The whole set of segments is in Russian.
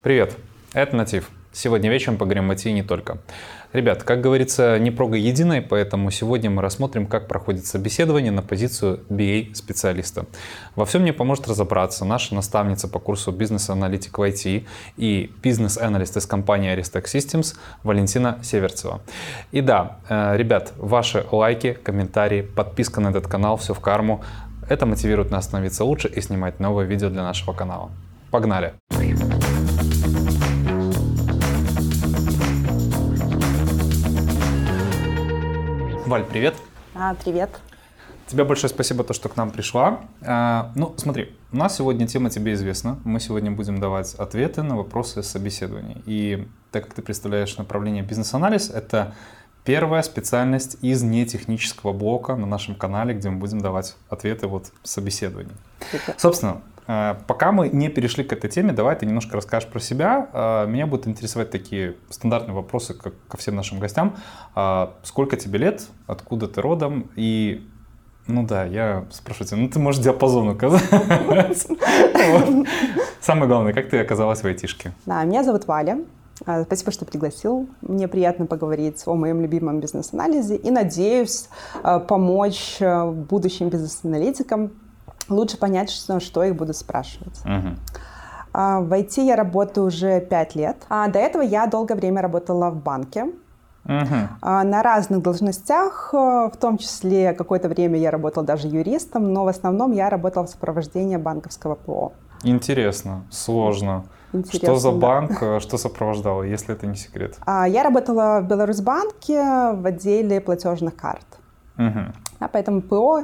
Привет, это Натив. Сегодня вечером поговорим о IT и не только. Ребят, как говорится, не прога единой, поэтому сегодня мы рассмотрим, как проходит собеседование на позицию BA-специалиста. Во всем мне поможет разобраться наша наставница по курсу бизнес-аналитик в IT и бизнес-аналист из компании Aristack Systems Валентина Северцева. И да, э, ребят, ваши лайки, комментарии, подписка на этот канал, все в карму. Это мотивирует нас становиться лучше и снимать новые видео для нашего канала. Погнали! Погнали! Валь, привет. А, привет. Тебе большое спасибо, то, что к нам пришла. А, ну, смотри, у нас сегодня тема тебе известна. Мы сегодня будем давать ответы на вопросы собеседований. И так как ты представляешь направление бизнес-анализ, это первая специальность из нетехнического блока на нашем канале, где мы будем давать ответы вот собеседований. Собственно, пока мы не перешли к этой теме, давай ты немножко расскажешь про себя. Э, меня будут интересовать такие стандартные вопросы, как ко всем нашим гостям. Э, сколько тебе лет, откуда ты родом и ну да, я спрашиваю тебя, ну ты можешь диапазон указать. Самое главное, как ты оказалась в айтишке? Да, меня зовут Валя. Спасибо, что пригласил. Мне приятно поговорить о моем любимом бизнес-анализе и надеюсь помочь будущим бизнес-аналитикам лучше понять, что, что их будут спрашивать. Угу. В IT я работаю уже 5 лет. А до этого я долгое время работала в банке. Угу. На разных должностях, э, в том числе какое-то время я работала даже юристом, но в основном я работала в сопровождении банковского ПО. Интересно, сложно. Интересно, что за банк, да. что сопровождало, если это не секрет? Я работала в Беларусьбанке в отделе платежных карт. Угу. А поэтому ПО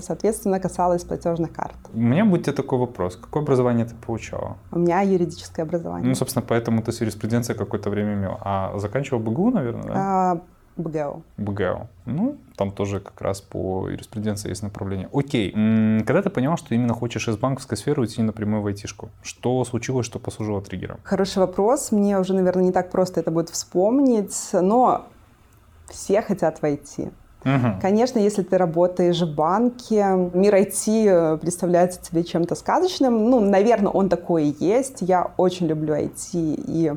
соответственно, касалось платежных карт. У меня будет такой вопрос. Какое образование ты получала? У меня юридическое образование. Ну, собственно, поэтому ты с юриспруденцией какое-то время имел. А заканчивал БГУ, наверное, да? А, БГУ. БГУ. Ну, там тоже как раз по юриспруденции есть направление. Окей. Когда ты поняла, что именно хочешь из банковской сферы уйти напрямую в айтишку? Что случилось, что послужило триггером? Хороший вопрос. Мне уже, наверное, не так просто это будет вспомнить, но все хотят войти. Угу. Конечно, если ты работаешь в банке, мир IT э, представляется тебе чем-то сказочным. Ну, наверное, он такой и есть. Я очень люблю IT. И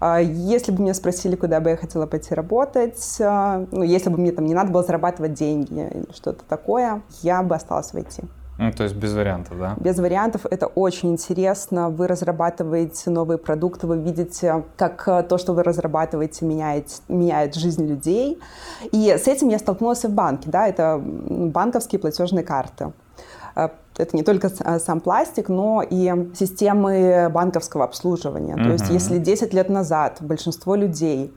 э, если бы меня спросили, куда бы я хотела пойти работать, э, ну, если бы мне там не надо было зарабатывать деньги или что-то такое, я бы осталась в IT. Ну, то есть без вариантов, да? Без вариантов. Это очень интересно. Вы разрабатываете новые продукты, вы видите, как э, то, что вы разрабатываете, меняет, меняет жизнь людей. И с этим я столкнулась в банке. Да? Это банковские платежные карты. Это не только э, сам пластик, но и системы банковского обслуживания. Uh-huh. То есть если 10 лет назад большинство людей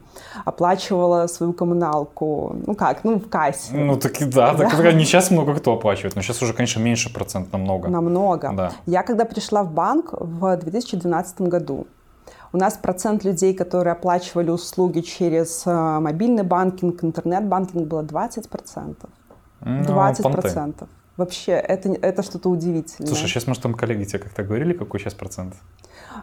оплачивало свою коммуналку, ну как, ну в кассе. Ну так и да, да. так не сейчас много кто оплачивает, но сейчас уже, конечно, меньше процент намного. Намного. Да. Я когда пришла в банк в 2012 году, у нас процент людей, которые оплачивали услуги через э, мобильный банкинг, интернет-банкинг было 20%. Ну, 20%. Вообще, это, это что-то удивительное. Слушай, сейчас, может, там коллеги тебе как-то говорили, какой сейчас процент?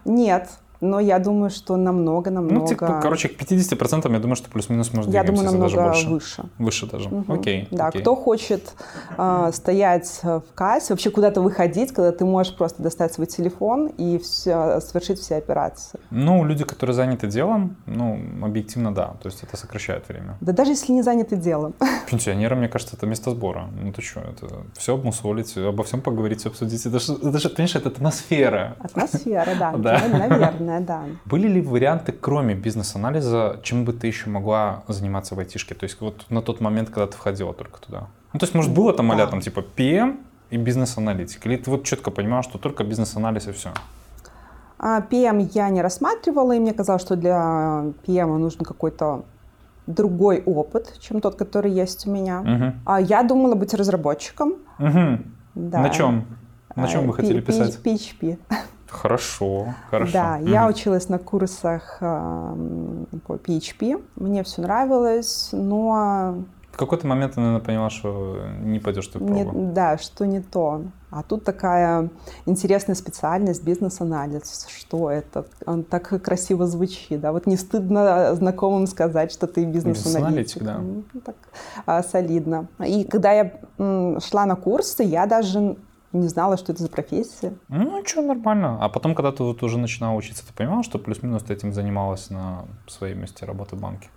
Нет, но я думаю, что намного-намного... Ну, типа, короче, к 50% я думаю, что плюс-минус может Я думаю, намного даже больше. выше. Выше даже, угу. окей. Да, окей. кто хочет э, стоять в кассе, вообще куда-то выходить, когда ты можешь просто достать свой телефон и все, совершить все операции. Ну, люди, которые заняты делом, ну, объективно, да, то есть это сокращает время. Да даже если не заняты делом. Пенсионеры, мне кажется, это место сбора. Ну, ты что, это все обмусолить, обо всем поговорить, обсудить. Это же, это же понимаешь, это атмосфера. Атмосфера, да, да. наверное наверное, да. Были ли варианты, кроме бизнес-анализа, чем бы ты еще могла заниматься в айтишке? То есть вот на тот момент, когда ты входила только туда? Ну, то есть, может, было там а там типа PM и бизнес-аналитик? Или ты вот четко понимала, что только бизнес-анализ и все? PM а, я не рассматривала, и мне казалось, что для PM нужен какой-то другой опыт, чем тот, который есть у меня. Угу. А я думала быть разработчиком. Угу. Да. На чем? На чем вы хотели писать? PHP. Хорошо, хорошо. Да, mm я училась на курсах э, по PHP, мне все нравилось, но... В какой-то момент ты, наверное, поняла, что не пойдешь ты не, Да, что не то. А тут такая интересная специальность бизнес-анализ. Что это? Он так красиво звучит. Да? Вот не стыдно знакомым сказать, что ты бизнес-аналитик. Бизнес да. Ну, так а, солидно. И когда я м, шла на курсы, я даже не знала, что это за профессия. Ну, что, нормально. А потом, когда ты вот уже начинала учиться, ты понимала, что плюс-минус ты этим занималась на своей месте работы в банке?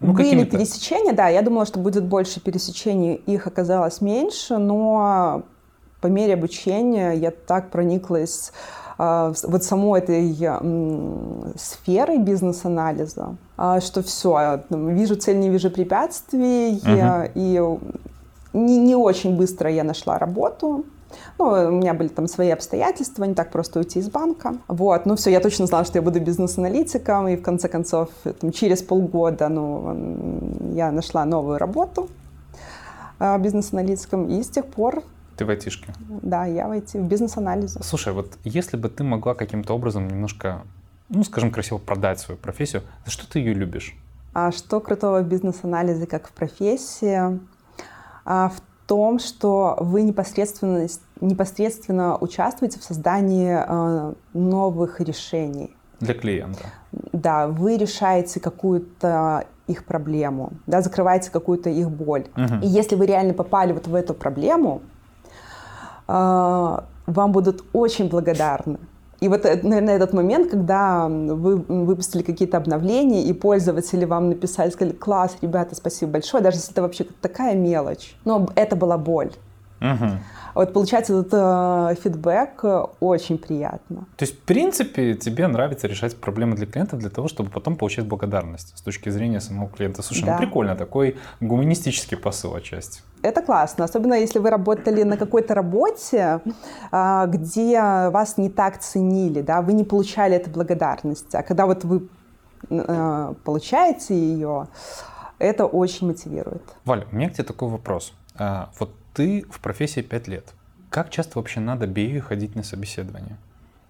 Ну, Были пересечения, да. Я думала, что будет больше пересечений, их оказалось меньше, но по мере обучения я так прониклась э, вот самой этой э, сферой бизнес-анализа, э, что все, вижу цель, не вижу препятствий, uh-huh. и не, не очень быстро я нашла работу. Ну, у меня были там свои обстоятельства, не так просто уйти из банка. Вот, ну все, я точно знала, что я буду бизнес-аналитиком, и в конце концов, там, через полгода, ну, я нашла новую работу э, бизнес-аналитиком, и с тех пор ты в айтишке? Да, я в IT, в бизнес-анализе. Слушай, вот если бы ты могла каким-то образом немножко, ну, скажем, красиво продать свою профессию, за что ты ее любишь? А что крутого в бизнес-анализе, как в профессии? А, в том, что вы непосредственно, непосредственно участвуете в создании э, новых решений. Для клиента. Да, вы решаете какую-то их проблему, да, закрываете какую-то их боль. Угу. И если вы реально попали вот в эту проблему, э, вам будут очень благодарны. И вот, э, наверное, этот момент, когда вы выпустили какие-то обновления, и пользователи вам написали, сказали, класс, ребята, спасибо большое, даже если это вообще такая мелочь. Но это была боль. Угу. Вот получается этот э, фидбэк э, очень приятно. То есть, в принципе, тебе нравится решать проблемы для клиента для того, чтобы потом получать благодарность с точки зрения самого клиента. Слушай, ну да. ну прикольно, такой гуманистический посыл отчасти. Это классно, особенно если вы работали на какой-то работе, а, где вас не так ценили, да, вы не получали этой благодарности. А когда вот вы э, получаете ее, это очень мотивирует. Валя, у меня к тебе такой вопрос. А, вот ты в профессии 5 лет. Как часто вообще надо BA ходить на собеседование?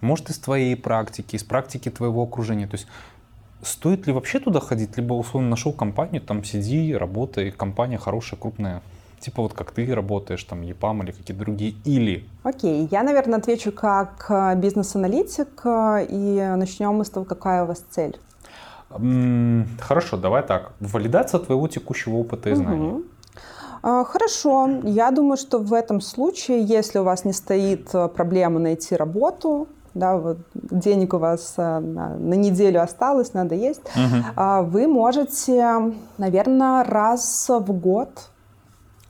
Может, из твоей практики, из практики твоего окружения. То есть стоит ли вообще туда ходить, либо условно нашел компанию, там сиди, работай, компания хорошая, крупная, типа вот как ты работаешь, там ЕПАМ или какие-то другие, или... Окей, okay. я, наверное, отвечу как э, бизнес-аналитик, э, и начнем мы с того, какая у вас цель. Хорошо, давай так. Валидация твоего текущего опыта и знаний. Угу. А, хорошо. Я думаю, что в этом случае, если у вас не стоит э, проблема найти работу, да, вот денег у вас э, на, на неделю осталось, надо есть, угу. вы можете, наверное, раз в год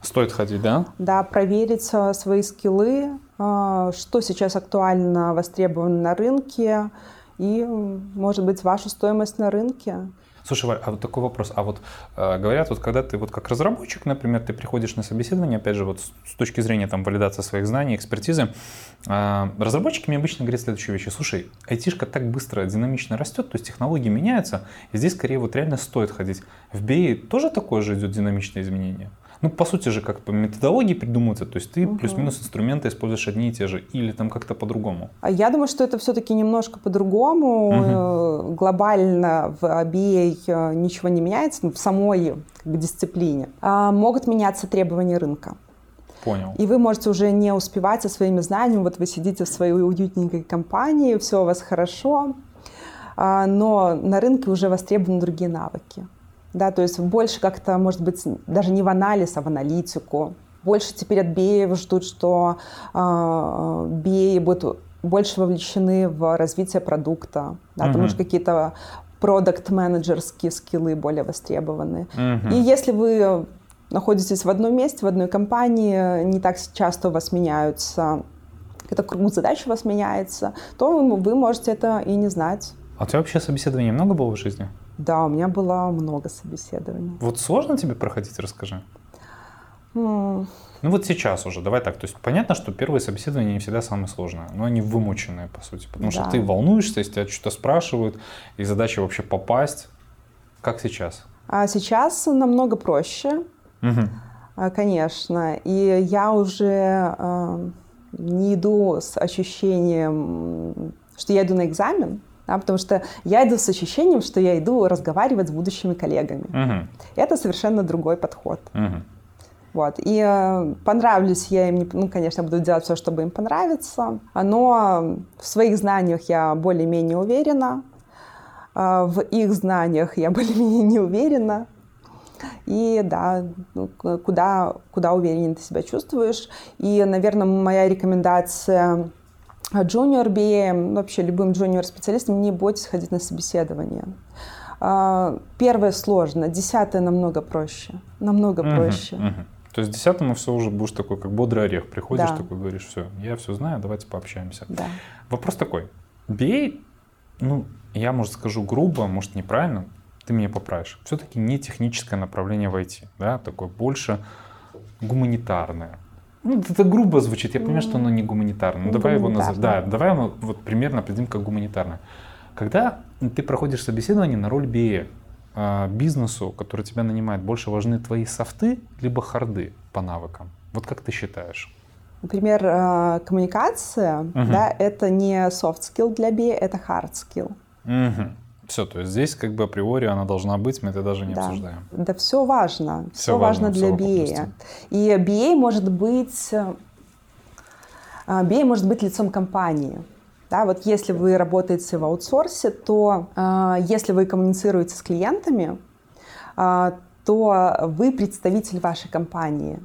Стоит ходить, да? Да, проверить э, свои скиллы, что сейчас актуально востребовано на рынке и, может быть, вашу стоимость на рынке. Слушай, Валь, а вот такой вопрос. А вот э, говорят, вот когда ты вот как разработчик, например, ты приходишь на собеседование, опять же, вот с, с точки зрения там валидации своих знаний, экспертизы, э, разработчики мне обычно говорят следующие вещи. Слушай, айтишка так быстро, динамично растет, то есть технологии меняются, и здесь скорее вот реально стоит ходить. В BI тоже такое же идет динамичное изменение? Ну, по сути же, как по методологии придумываться, то есть ты угу. плюс-минус инструменты используешь одни и те же, или там как-то по-другому? А я думаю, что это все-таки немножко по-другому. Угу. Глобально в BA э, ничего не меняется, ну, в самой как бы, дисциплине. А могут меняться требования рынка. Понял. И вы можете уже не успевать со своими знаниями. Вот вы сидите в своей уютненькой компании, все у вас хорошо, а, но на рынке уже востребованы другие навыки да, то есть больше как-то, может быть, даже не в анализ, а в аналитику. Больше теперь от BA ждут, что э, BA будут больше вовлечены в развитие продукта, да, потому что какие-то продукт-менеджерские скиллы более востребованы. И если вы находитесь в одном месте, в одной компании, не так часто у вас меняются, это круг задач у вас меняется, то вы можете это и не знать. А у тебя вообще собеседований много было в жизни? Да, у меня было много собеседований. Вот сложно тебе проходить, расскажи. Mm. Ну вот сейчас уже, давай так, то есть понятно, что первые собеседования не всегда самые сложные, но они вымученные, по сути, потому да. что ты волнуешься, если тебя что-то спрашивают, и задача вообще попасть. Как сейчас? А сейчас намного проще, угу. конечно, и я уже э, не иду с ощущением, что я иду на экзамен, да, потому что я иду с ощущением, что я иду разговаривать с будущими коллегами. Угу. Это совершенно другой подход. Угу. Вот. И э, понравлюсь я им, ну, конечно, буду делать все, чтобы им понравиться, но в своих знаниях я более-менее уверена, э, в их знаниях я более-менее не уверена. и да, ну, куда, куда увереннее ты себя чувствуешь. И, наверное, моя рекомендация junior BA, вообще любым junior специалистам, не бойтесь ходить на собеседование. А, первое сложно, десятое намного проще. Намного uh-huh, проще. Uh-huh. То есть десятому все уже будешь такой, как бодрый орех. Приходишь, да. такой говоришь, все, я все знаю, давайте пообщаемся. Да. Вопрос такой. BA, ну, я, может, скажу грубо, может, неправильно, ты меня поправишь. Все-таки не техническое направление в IT, да, такое больше гуманитарное. Ну, это грубо звучит, я понимаю, что оно не гуманитарное. Ну, давай его назовем. Да, давай его вот примерно определим как гуманитарное. Когда ты проходишь собеседование на роль BA, а, бизнесу, который тебя нанимает, больше важны твои софты, либо харды по навыкам? Вот как ты считаешь? Например, а, коммуникация, угу. да, это не soft skill для BA, это hard skill. Угу. Все, то есть здесь как бы априори она должна быть, мы это даже не да. обсуждаем. Да, все важно. Все, все важно, важно для BA. И BA может быть BA может быть лицом компании. Да, вот если вы работаете в аутсорсе, то э, если вы коммуницируете с клиентами, э, то вы представитель вашей компании.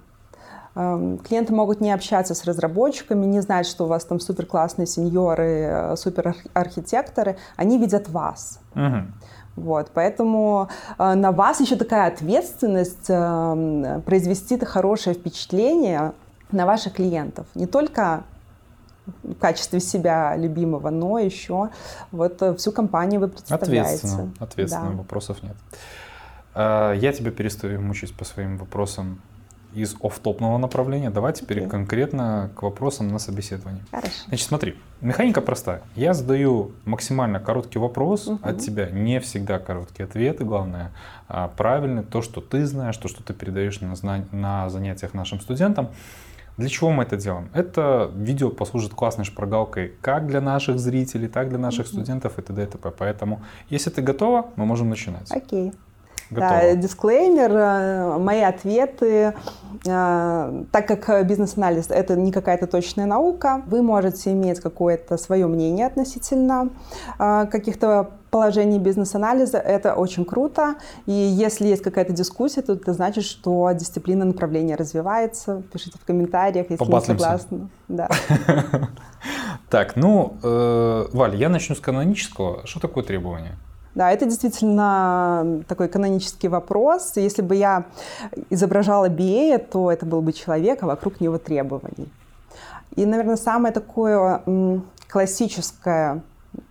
Э, клиенты могут не общаться с разработчиками, не знать, что у вас там супер классные сеньоры, супер архитекторы. Они видят вас. Угу. Вот, поэтому э, на вас еще такая ответственность э, произвести это хорошее впечатление на ваших клиентов. Не только в качестве себя любимого, но еще вот э, всю компанию вы представляете. Ответственно, ответственно, да. вопросов нет. Я тебя перестаю мучить по своим вопросам из офтопного направления. Давай теперь okay. конкретно к вопросам на собеседовании. Хорошо. Значит, смотри, механика простая. Я задаю максимально короткий вопрос uh-huh. от тебя, не всегда короткие ответы, главное, а правильный, то, что ты знаешь, то, что ты передаешь на, на занятиях нашим студентам. Для чего мы это делаем? Это видео послужит классной шпаргалкой как для наших зрителей, так и для наших mm-hmm. студентов и т.д. и т.п. Поэтому, если ты готова, мы можем начинать. Окей. Okay. Да, дисклеймер, э, мои ответы, э, так как бизнес-анализ это не какая-то точная наука, вы можете иметь какое-то свое мнение относительно э, каких-то положений бизнес-анализа. Это очень круто. И если есть какая-то дискуссия, то это значит, что дисциплина направления развивается. Пишите в комментариях, если не согласны. Да. Так, ну, Валь, я начну с канонического. Что такое требование? Да, это действительно такой канонический вопрос. Если бы я изображала BA, то это был бы человек, а вокруг него требований. И, наверное, самое такое классическое,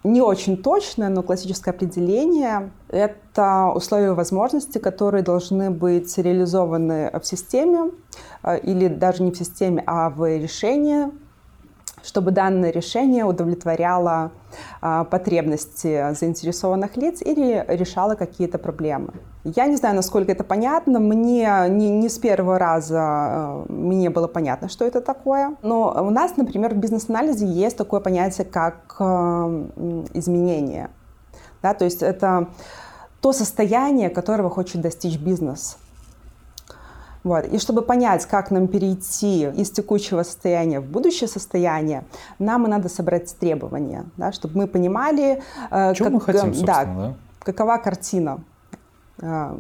не очень точное, но классическое определение — это условия возможности, которые должны быть реализованы в системе э, или даже не в системе, а в решении чтобы данное решение удовлетворяло а, потребности заинтересованных лиц или решало какие-то проблемы. Я не знаю, насколько это понятно. Мне не, не с первого раза а, мне было понятно, что это такое. Но у нас, например, в бизнес-анализе есть такое понятие, как а, изменение. Да, то есть это то состояние, которого хочет достичь бизнес. Вот. И чтобы понять, как нам перейти из текущего состояния в будущее состояние, нам и надо собрать требования, да, чтобы мы понимали, э, как, мы хотим, да, да? какова картина э,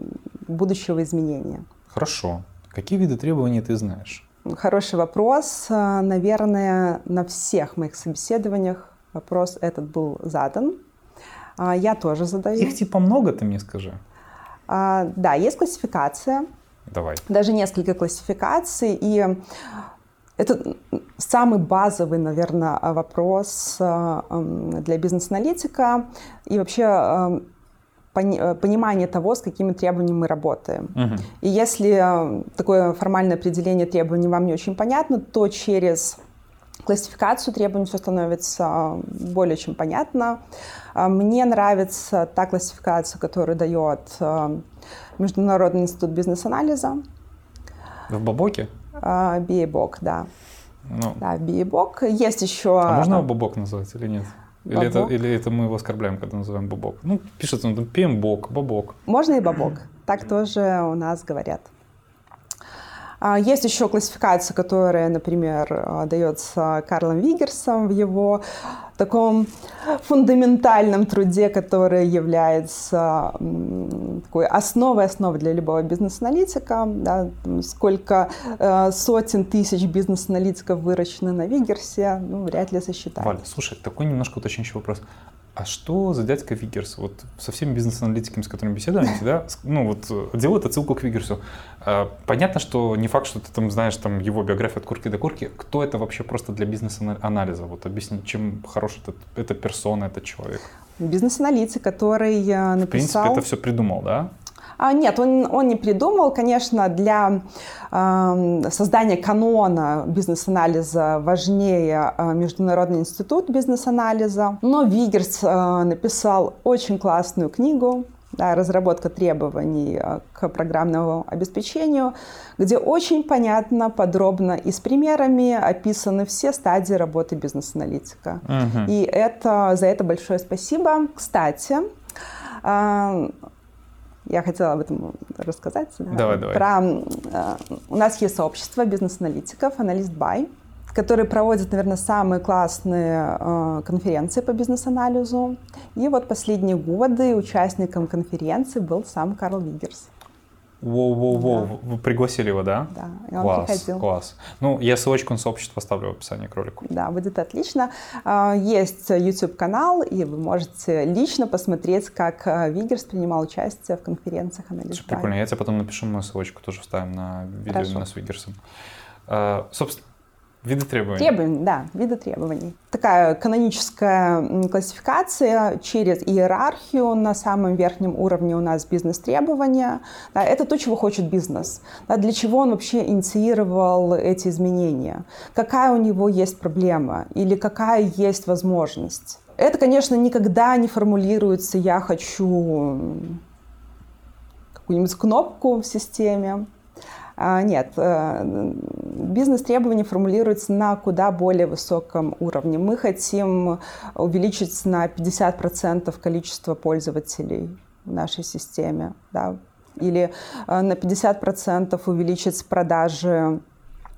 будущего изменения. Хорошо. Какие виды требований ты знаешь? Хороший вопрос. Э, наверное, на всех моих собеседованиях вопрос этот был задан. Я тоже задаю. Их типа много, ты мне скажи. Да, есть классификация. Давай. Даже несколько классификаций. И это самый базовый, наверное, вопрос э, для бизнес-аналитика и вообще э, э, понимание того, с какими требованиями мы работаем. Угу. И если такое формальное определение требований вам не очень понятно, то через классификацию требований все становится более чем понятно. Мне нравится та классификация, которую дает Международный институт бизнес-анализа. В Бабоке? А, Биебок, да. Ну. Да, Биебок. Есть еще... А можно его Бабок назвать или нет? Или это, или это мы его оскорбляем, когда называем Бабок? Ну, пишется, ну, Пембок, Бабок. Можно и Бабок. Так тоже у нас говорят. А, есть еще классификация, которая, например, а, дается Карлом Вигерсом в его таком фундаментальном труде, который является такой основой основой для любого бизнес-аналитика. Да, сколько э, сотен тысяч бизнес-аналитиков выращены на Вигерсе, ну, вряд ли сосчитать. Валя, слушай, такой немножко уточняющий вопрос. А что за дядька Вигерс? Вот со всеми бизнес-аналитиками, с которыми беседуем, всегда, ну вот э, делают отсылку к Вигерсу. А, понятно, что не факт, что ты там знаешь там его биографию от курки до курки. Кто это вообще просто для бизнес-анализа? Вот объясни, чем хорош этот, эта персона, этот человек? Бизнес-аналитик, который написал... В принципе, это все придумал, да? А, нет, он, он не придумал. Конечно, для э, создания канона бизнес-анализа важнее э, Международный институт бизнес-анализа. Но Вигерс э, написал очень классную книгу да, разработка требований э, к программному обеспечению, где очень понятно, подробно и с примерами описаны все стадии работы бизнес-аналитика. Угу. И это, за это большое спасибо. Кстати, э, я хотела об этом рассказать. Давай, давай. Про, э, у нас есть сообщество бизнес-аналитиков, аналист Бай, который проводит, наверное, самые классные э, конференции по бизнес-анализу. И вот последние годы участником конференции был сам Карл Вигерс. Воу-воу-воу, да. вы пригласили его, да? Да, и он класс, приходил. Класс. Ну, я ссылочку на сообщество оставлю в описании к ролику. Да, будет отлично. А, есть YouTube-канал, и вы можете лично посмотреть, как а, Вигерс принимал участие в конференциях анализ. Прикольно, я тебе потом напишу мою ссылочку, тоже вставим на видео Хорошо. именно с Вигерсом. А, собственно, Виды требований. Требований, да, виды требований. Такая каноническая классификация через иерархию. На самом верхнем уровне у нас бизнес-требования. Да, это то, чего хочет бизнес. Да, для чего он вообще инициировал эти изменения. Какая у него есть проблема или какая есть возможность. Это, конечно, никогда не формулируется «я хочу какую-нибудь кнопку в системе». А, нет, э, бизнес-требования формулируются на куда более высоком уровне. Мы хотим увеличить на 50% количество пользователей в нашей системе, да, или э, на 50% увеличить продажи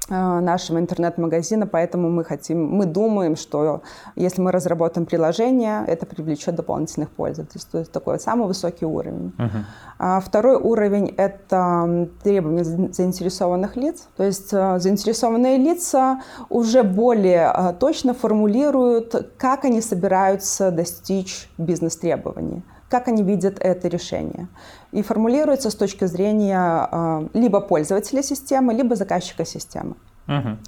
нашего интернет-магазина, поэтому мы хотим, мы думаем, что если мы разработаем приложение, это привлечет дополнительных пользователей. То есть такой самый высокий уровень. Uh-huh. А второй уровень – это требования заинтересованных лиц. То есть э, заинтересованные лица уже более э, точно формулируют, как они собираются достичь бизнес-требований как они видят это решение. И формулируется с точки зрения э, либо пользователя системы, либо заказчика системы. Угу.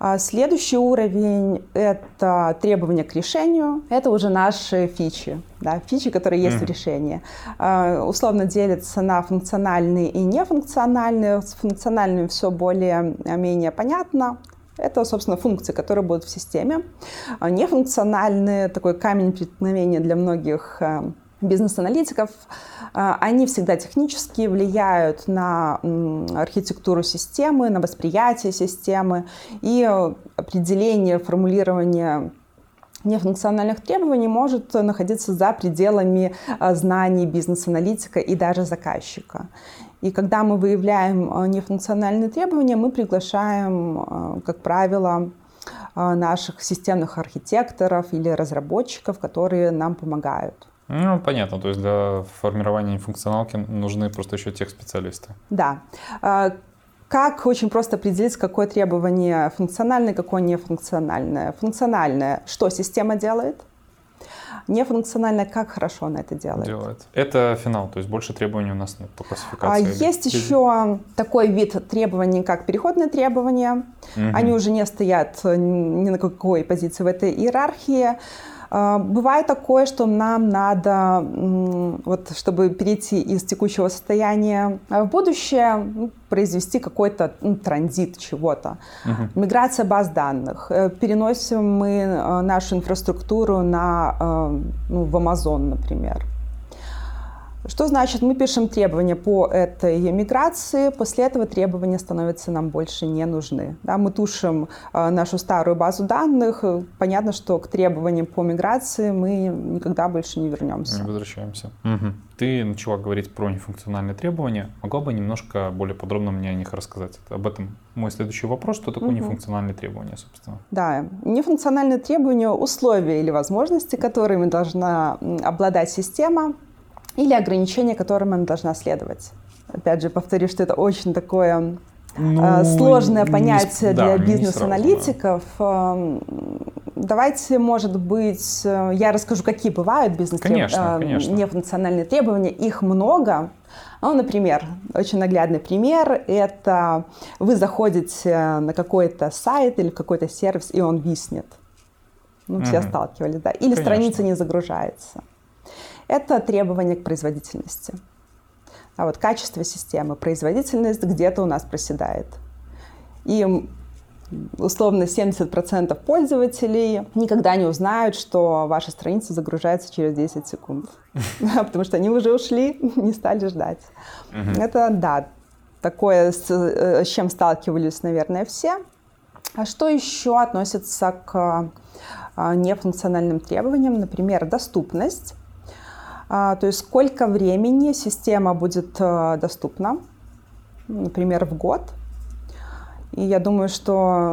А следующий уровень – это требования к решению. Это уже наши фичи, да, фичи, которые есть mm в решении. А, условно делятся на функциональные и нефункциональные. С функциональными все более-менее понятно. Это, собственно, функции, которые будут в системе. А нефункциональные – такой камень преткновения для многих бизнес-аналитиков, а, они всегда технически влияют на архитектуру системы, на восприятие системы и определение, формулирование нефункциональных требований может находиться за пределами а, знаний бизнес-аналитика и даже заказчика. И когда мы выявляем а, нефункциональные требования, мы приглашаем, как правило, наших системных архитекторов или разработчиков, которые нам помогают. Ну, понятно. То есть для формирования функционалки нужны просто еще тех специалисты. Да. А, как очень просто определить, какое требование функциональное, какое нефункциональное? Функциональное, что система делает? Нефункциональное, как хорошо она это делает? Делает. Это финал, то есть больше требований у нас нет по классификации. А есть еще такой вид требований, как переходные требования. Угу. Они уже не стоят ни на какой позиции в этой иерархии. А, бывает такое, что нам надо, вот, чтобы перейти из текущего состояния в будущее, ну, произвести какой-то ну, транзит чего-то. Угу. Миграция баз данных. Э, переносим мы э, нашу инфраструктуру на, э, ну, в Amazon, например. Что значит, мы пишем требования по этой миграции, после этого требования становятся нам больше не нужны. Да, мы тушим э, нашу старую базу данных, понятно, что к требованиям по миграции мы никогда больше не вернемся. Не возвращаемся. Угу. Ты начала говорить про нефункциональные требования. Могла бы немножко более подробно мне о них рассказать? Это об этом мой следующий вопрос. Что такое угу. нефункциональные требования, собственно? Да, нефункциональные требования – условия или возможности, которыми должна обладать система, или ограничения, которым она должна следовать. Опять же, повторю, что это очень такое ну, э, сложное понятие не, для да, бизнес-аналитиков. Давайте, может быть, э, я расскажу, какие бывают бизнес-нефункциональные э, требования. Их много. Ну, например, очень наглядный пример – это вы заходите на какой-то сайт или какой-то сервис, и он виснет. Ну, все угу. сталкивались, да. Или Конечно. страница не загружается. Это требования к производительности. А вот качество системы, производительность где-то у нас проседает. И условно 70% пользователей никогда не узнают, что ваша страница загружается через 10 секунд. Потому что они уже ушли, не стали ждать. Это, да, такое, с, э, с чем сталкивались, наверное, все. А что еще относится к а, нефункциональным требованиям? Например, доступность. А, то есть сколько времени система будет э, доступна, например, в год. И я думаю, что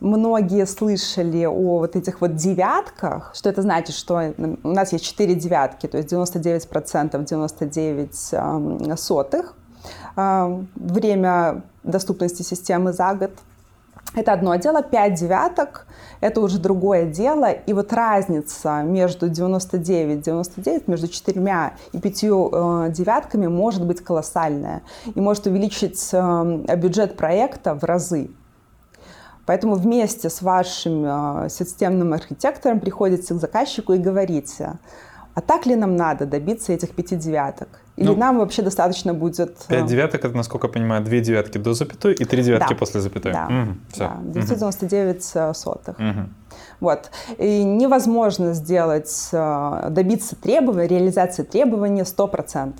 многие слышали о вот этих вот девятках. Что это значит? Что у нас есть 4 девятки, то есть 99%, 99 сотых. А, время доступности системы за год – это одно дело, 5 девяток – это уже другое дело. И вот разница между 99, 99, между четырьмя и пятью э, девятками может быть колоссальная и может увеличить э, бюджет проекта в разы. Поэтому вместе с вашим э, системным архитектором приходите к заказчику и говорите, а так ли нам надо добиться этих пяти девяток? Или ну, нам вообще достаточно будет... Пять э, девяток, это, насколько я понимаю, две девятки до запятой и три девятки да. после запятой. Да, угу, все. да 999 угу. сотых. Угу. Вот. И невозможно сделать, э, добиться требований, реализации требования 100%.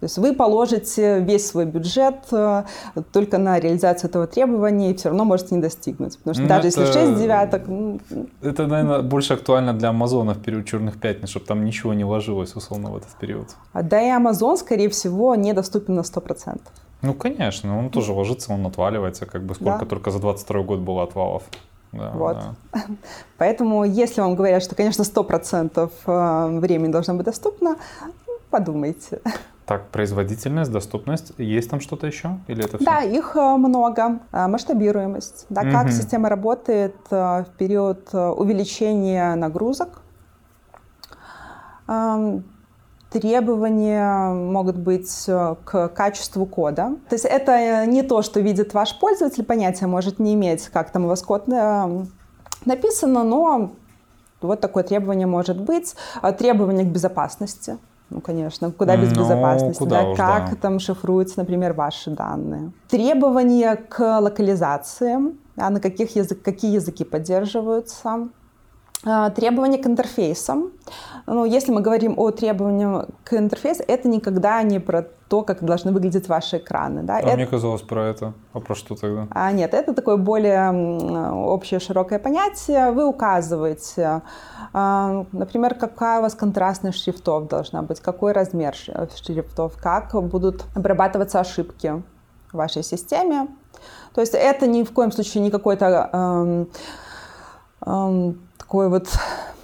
То есть вы положите весь свой бюджет э, только на реализацию этого требования и все равно можете не достигнуть. Потому что ну, даже это, если 6 девяток... Ну, это, наверное, больше актуально для Амазона в период черных пятниц, чтобы там ничего не ложилось, условно, в этот период. А Да и Амазон, скорее всего, недоступен на 100%. Ну, конечно, он тоже ложится, он отваливается, как бы сколько да. только за 22 год было отвалов. Да, вот. Да. Поэтому, если вам говорят, что, конечно, 100% э, времени должно быть доступно, подумайте. Так, производительность, доступность, есть там что-то еще? Или это все? Да, их э, много. Э, масштабируемость. Да, угу. Как система работает э, в период увеличения нагрузок. Эм, требования могут быть к качеству кода. То есть это не то, что видит ваш пользователь, понятия может не иметь, как там у вас код написано, но вот такое требование может быть. Требование к безопасности. Ну, конечно, куда без ну, безопасности, куда да? Уж, как да. там шифруются, например, ваши данные. Требования к локализациям, да, на каких язык, какие языки поддерживаются. А, требования к интерфейсам. Ну, если мы говорим о требованиях к интерфейсу, это никогда не про то, как должны выглядеть ваши экраны. Да? А это... мне казалось про это. А про что тогда? А, нет, это такое более общее широкое понятие. Вы указываете, а, например, какая у вас контрастность шрифтов должна быть, какой размер шрифтов, как будут обрабатываться ошибки в вашей системе. То есть это ни в коем случае не какой-то эм, эм, такой вот...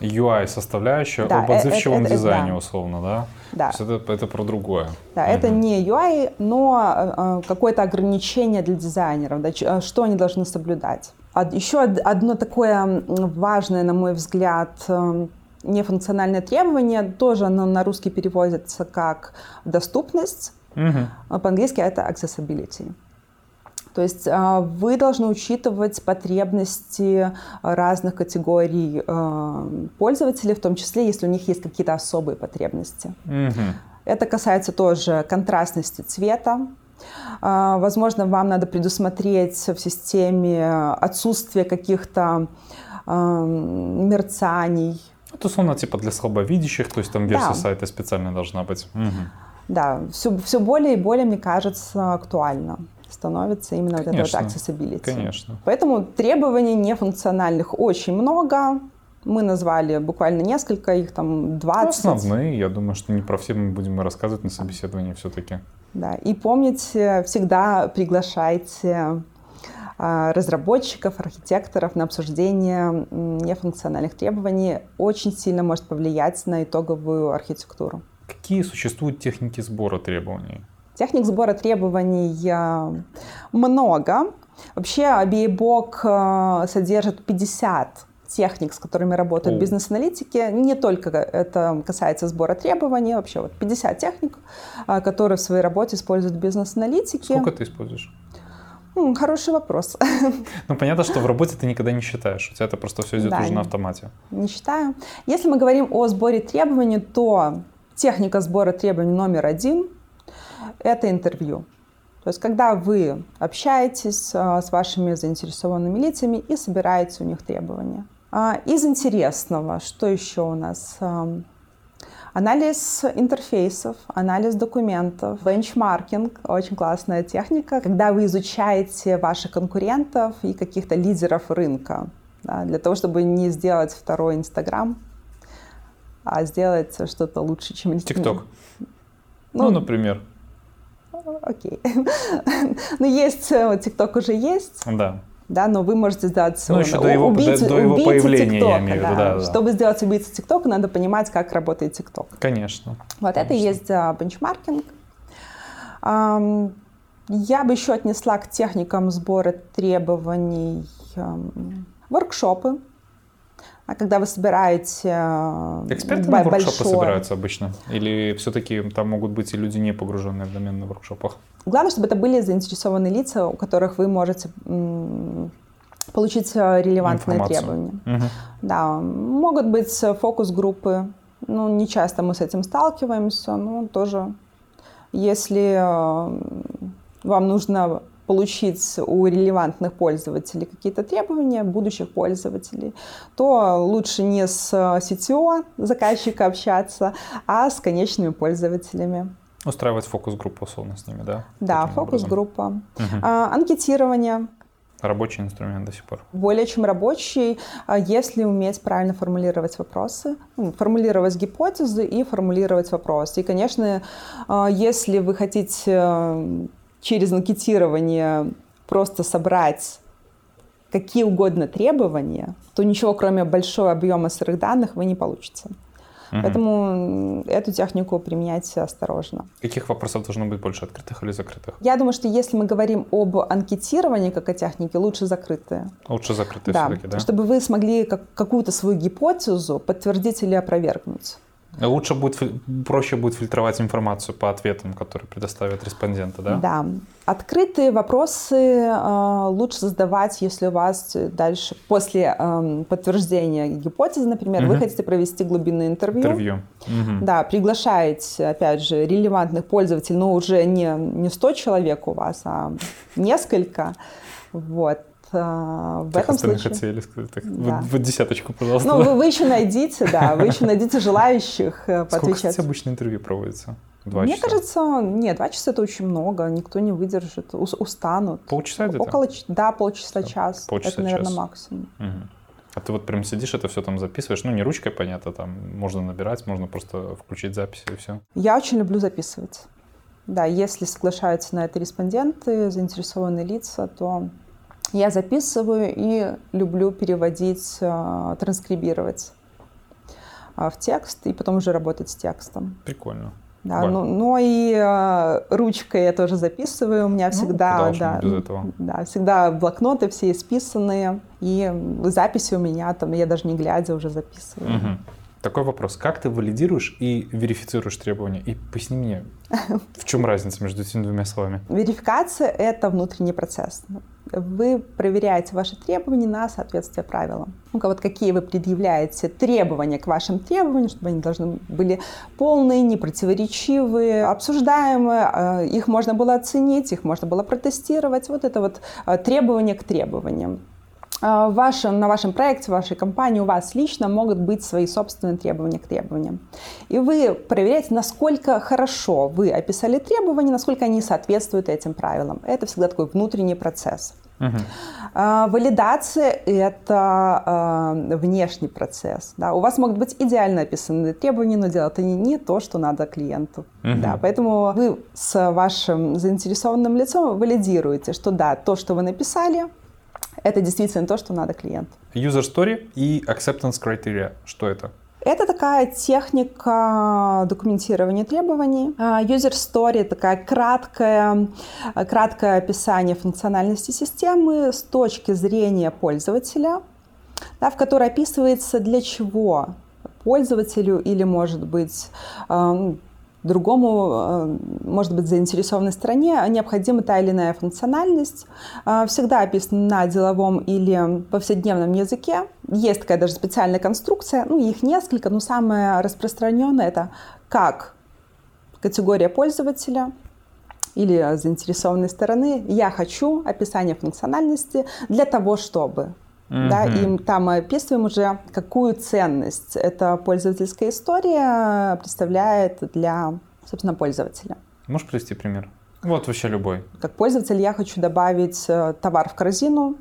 UI-составляющая да, об отзывчивом это, дизайне, это, условно, да? Да. То есть это, это про другое. Да, угу. это не UI, но э, какое-то ограничение для дизайнеров, да, э, что они должны соблюдать. Еще одно такое важное, на мой взгляд, э, нефункциональное требование, тоже оно на русский переводится как доступность, угу. по-английски это accessibility. То есть а, вы должны учитывать потребности разных категорий а, пользователей, в том числе, если у них есть какие-то особые потребности. Угу. Это касается тоже контрастности цвета. А, возможно, вам надо предусмотреть в системе отсутствие каких-то мерцаний, Это условно типа для слабовидящих, то есть там версия Да. сайта специально должна быть. Мгм. Да, все, все более и более, мне кажется, актуально становится именно вот это вот Конечно. accessibility. Конечно. Поэтому требований нефункциональных очень много. Мы назвали буквально несколько, их там Ну, 20. Основные, я думаю, что не про все мы будем рассказывать на собеседовании все-таки. Да. И помните, всегда приглашайте а, разработчиков, архитекторов на обсуждение нефункциональных требований. Очень сильно может повлиять на итоговую архитектуру. Какие существуют техники сбора требований? Техник сбора требований а, много. Вообще Обеебок а, содержит 50 техник, с которыми работают бизнес-аналитики. Не только это касается сбора требований, вообще вот 50 техник, которые в своей работе используют бизнес-аналитики. Сколько ты используешь? М, Хороший вопрос. Ну, понятно, что в работе ты никогда не считаешь. У тебя это просто все идет Да, уже на автомате. Не считаю. Если мы говорим о сборе требований, то техника сбора требований номер один – это интервью. То есть, когда вы общаетесь а, с вашими заинтересованными лицами и собираете у них требования. А, Из интересного, что еще у нас? Ам, Анализ интерфейсов, анализ документов, бенчмаркинг – очень классная техника, когда вы изучаете ваших конкурентов и каких-то лидеров рынка, да, для того, чтобы не сделать второй Инстаграм, а сделать что-то лучше, чем ТикТок. Ну, Ну, например. Окей. Ну, есть, э, ТикТок уже есть, Да. да, но вы можете сделать Ну, э, еще до его- убийцу- до- до его появления, я ТикТока, имею в виду, да, да. Чтобы сделать убийцу ТикТока, надо понимать, как работает ТикТок. Конечно. Вот это и Конечно. есть а, бенчмаркинг. Я бы еще отнесла к техникам сбора требований воркшопы. А когда вы собираете а, Эксперты на воркшопы большое- собираются обычно? Или все-таки там могут быть и люди, не погруженные в домен на воркшопах? Главное, чтобы это были заинтересованные лица, у которых вы можете получить а, релевантные Информацию. требования. Мгм. Да, могут быть э, фокус-группы. Ну, не часто мы с этим сталкиваемся, но тоже, если э, вам нужно получить у релевантных пользователей какие-то требования, будущих пользователей, то лучше не с э, CTO заказчика общаться, а с конечными пользователями. Устраивать фокус-группу условно с ними, да? Да, фокус-группа. Мгм. А, Анкетирование. Рабочий инструмент до сих пор. более чем рабочий, а, если уметь правильно формулировать вопросы, ну, формулировать гипотезы и формулировать вопросы. И, конечно, а, если вы хотите э, через анкетирование просто собрать какие угодно требования, то ничего, кроме большого объема сырых данных, вы не получите. Мгм. Поэтому эту технику применять осторожно. Каких вопросов должно быть больше, открытых или закрытых? Я думаю, что если мы говорим об анкетировании как о технике, лучше закрытые. Лучше закрытые Да, все-таки, да? чтобы вы смогли как- какую-то свою гипотезу подтвердить или опровергнуть. Лучше будет, проще будет фильтровать информацию по ответам, которые предоставят респонденты, да? Открытые вопросы э, лучше задавать, если у вас дальше, после эм, подтверждения гипотезы, например, вы Мгм. хотите провести глубинное интервью. Интервью. Мгм. Да, приглашаете, опять же, релевантных пользователей, но уже не, не 100 человек у вас, а несколько. Вот. Э, В Тех этом случае... хотели сказать. Так, Да. вот, вот десяточку, пожалуйста. Ну, вы, вы еще найдите, да, вы еще найдите желающих э, Сколько, поотвечать. кстати, обычно интервью проводится? Два Мне часа? кажется, нет, два часа это очень много, никто не выдержит, ус- устанут. Полчаса где-то? Около, да, полчаса, Да, час. полчаса, это, наверное, час. максимум. Мгм. А ты вот прям сидишь, это все там записываешь? Ну, не ручкой, понятно, там можно набирать, можно просто включить запись и все. Я очень люблю записывать. Да, если соглашаются на это респонденты, заинтересованные лица, то я записываю и люблю переводить, э, транскрибировать э, в текст и потом уже работать с текстом. Прикольно. Да, ну, но и э, ручкой я тоже записываю. У меня Ну, всегда, да, без этого. да, всегда блокноты все исписанные. И записи у меня там, я даже не глядя уже записываю. Мгм. Такой вопрос. Как ты валидируешь и верифицируешь требования? И поясни мне, в чем разница между этими двумя словами? Верификация – это внутренний процесс. Вы проверяете ваши требования на соответствие правилам. Ну-ка, вот какие вы предъявляете требования к вашим требованиям, чтобы они должны были полные, непротиворечивые, обсуждаемые, э, их можно было оценить, их можно было протестировать. Вот это вот э, требования к требованиям. а, в вашем, на вашем проекте, в вашей компании, у вас лично могут быть свои собственные требования к требованиям. И вы проверяете, насколько хорошо вы описали требования, насколько они соответствуют этим правилам. Это всегда такой внутренний процесс. Угу. Валидация – это э, внешний процесс. Да? У вас могут быть идеально описаны требования, но дело это не, не то, что надо клиенту. Угу. Да? Поэтому вы с вашим заинтересованным лицом валидируете, что да, то, что вы написали, это действительно то, что надо клиенту. User story и acceptance criteria. Что это? Это такая техника документирования требований. А, user story – такая краткое, краткое описание функциональности системы с точки зрения пользователя, да, в которой описывается для чего пользователю или, может быть, а, другому, э, может быть, заинтересованной стороне необходима та или иная функциональность. Э, всегда описана на деловом или повседневном языке. Есть такая даже специальная конструкция, ну, их несколько, но самая распространенная это как категория пользователя, или заинтересованной стороны, я хочу описание функциональности для того, чтобы Mm-hmm. Да, и там мы описываем уже, какую ценность эта пользовательская история представляет для, собственно, пользователя. Можешь привести пример? Вот вообще любой. Как пользователь я хочу добавить э, товар в корзину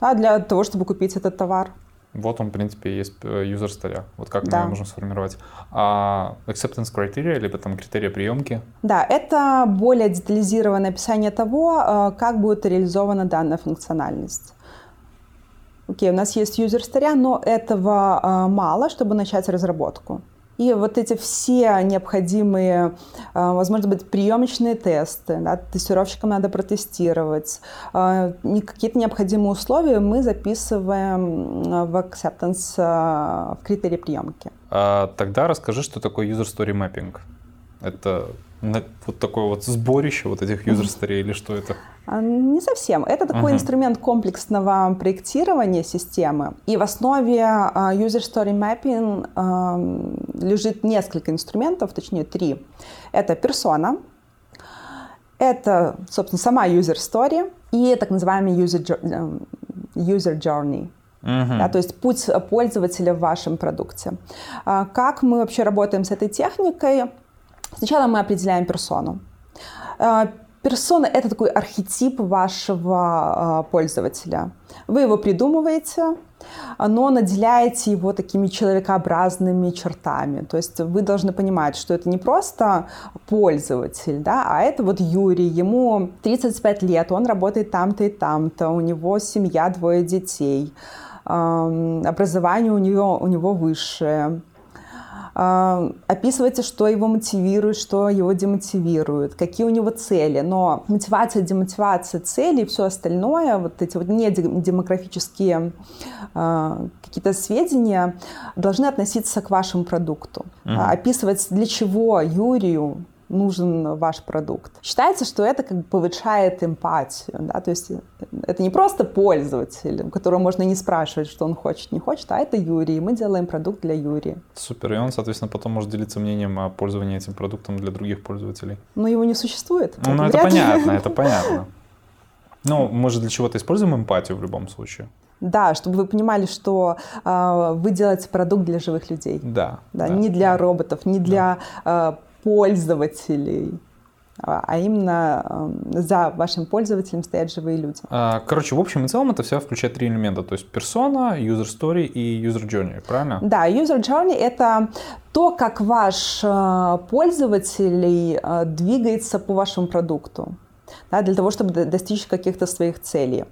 да, для того, чтобы купить этот товар. Вот он, в принципе, есть э, user story. Вот как да. мы можем сформировать. А acceptance criteria, либо там критерии приемки? Да, это более детализированное описание того, э, как будет реализована данная функциональность. Окей, у нас есть user story, но этого э, мало, чтобы начать разработку. И вот эти все необходимые, а, возможно быть, приемочные тесты, да, тестировщикам надо протестировать, а, какие-то необходимые условия мы записываем в acceptance, в критерии приемки. А тогда расскажи, что такое user story mapping. Это вот такое вот сборище вот этих user story или что это? А, не совсем. Это такой uh-huh. инструмент комплексного проектирования системы. И в основе а, User Story Mapping а, лежит несколько инструментов, точнее три. Это персона, это, собственно, сама User Story и так называемый User, user Journey. Uh-huh. Да, то есть путь пользователя в вашем продукте. Как мы вообще работаем с этой техникой? Сначала мы определяем персону. Персона — это такой архетип вашего э, пользователя. Вы его придумываете, но наделяете его такими человекообразными чертами. То есть вы должны понимать, что это не просто пользователь, да, а это вот Юрий, ему 35 лет, он работает там-то и там-то, у него семья, двое детей, э, образование у него, у него высшее, а, описывается, что его мотивирует, что его демотивирует, какие у него цели. Но мотивация, демотивация цели и все остальное, вот эти вот не демографические а, какие-то сведения должны относиться к вашему продукту. Uh-huh. Описывать, для чего Юрию нужен ваш продукт. Считается, что это как бы повышает эмпатию, да, то есть это не просто пользователь, у которого можно не спрашивать, что он хочет, не хочет, а это Юрий, мы делаем продукт для Юрия. Супер, и он, соответственно, потом может делиться мнением о пользовании этим продуктом для других пользователей. Но его не существует. Ну, ну это понятно, это понятно. Ну, мы же для чего-то используем эмпатию в любом случае. Да, чтобы вы понимали, что э, вы делаете продукт для живых людей. Да. Да, да не для роботов, не для да. э, пользователей, а, а именно за вашим пользователем стоят живые люди. А, короче, в общем и целом это все включает три элемента, то есть персона, user story и user journey, правильно? Да, user journey — это то, как ваш э, пользователь э, двигается по вашему продукту да, для того, чтобы достичь каких-то своих целей.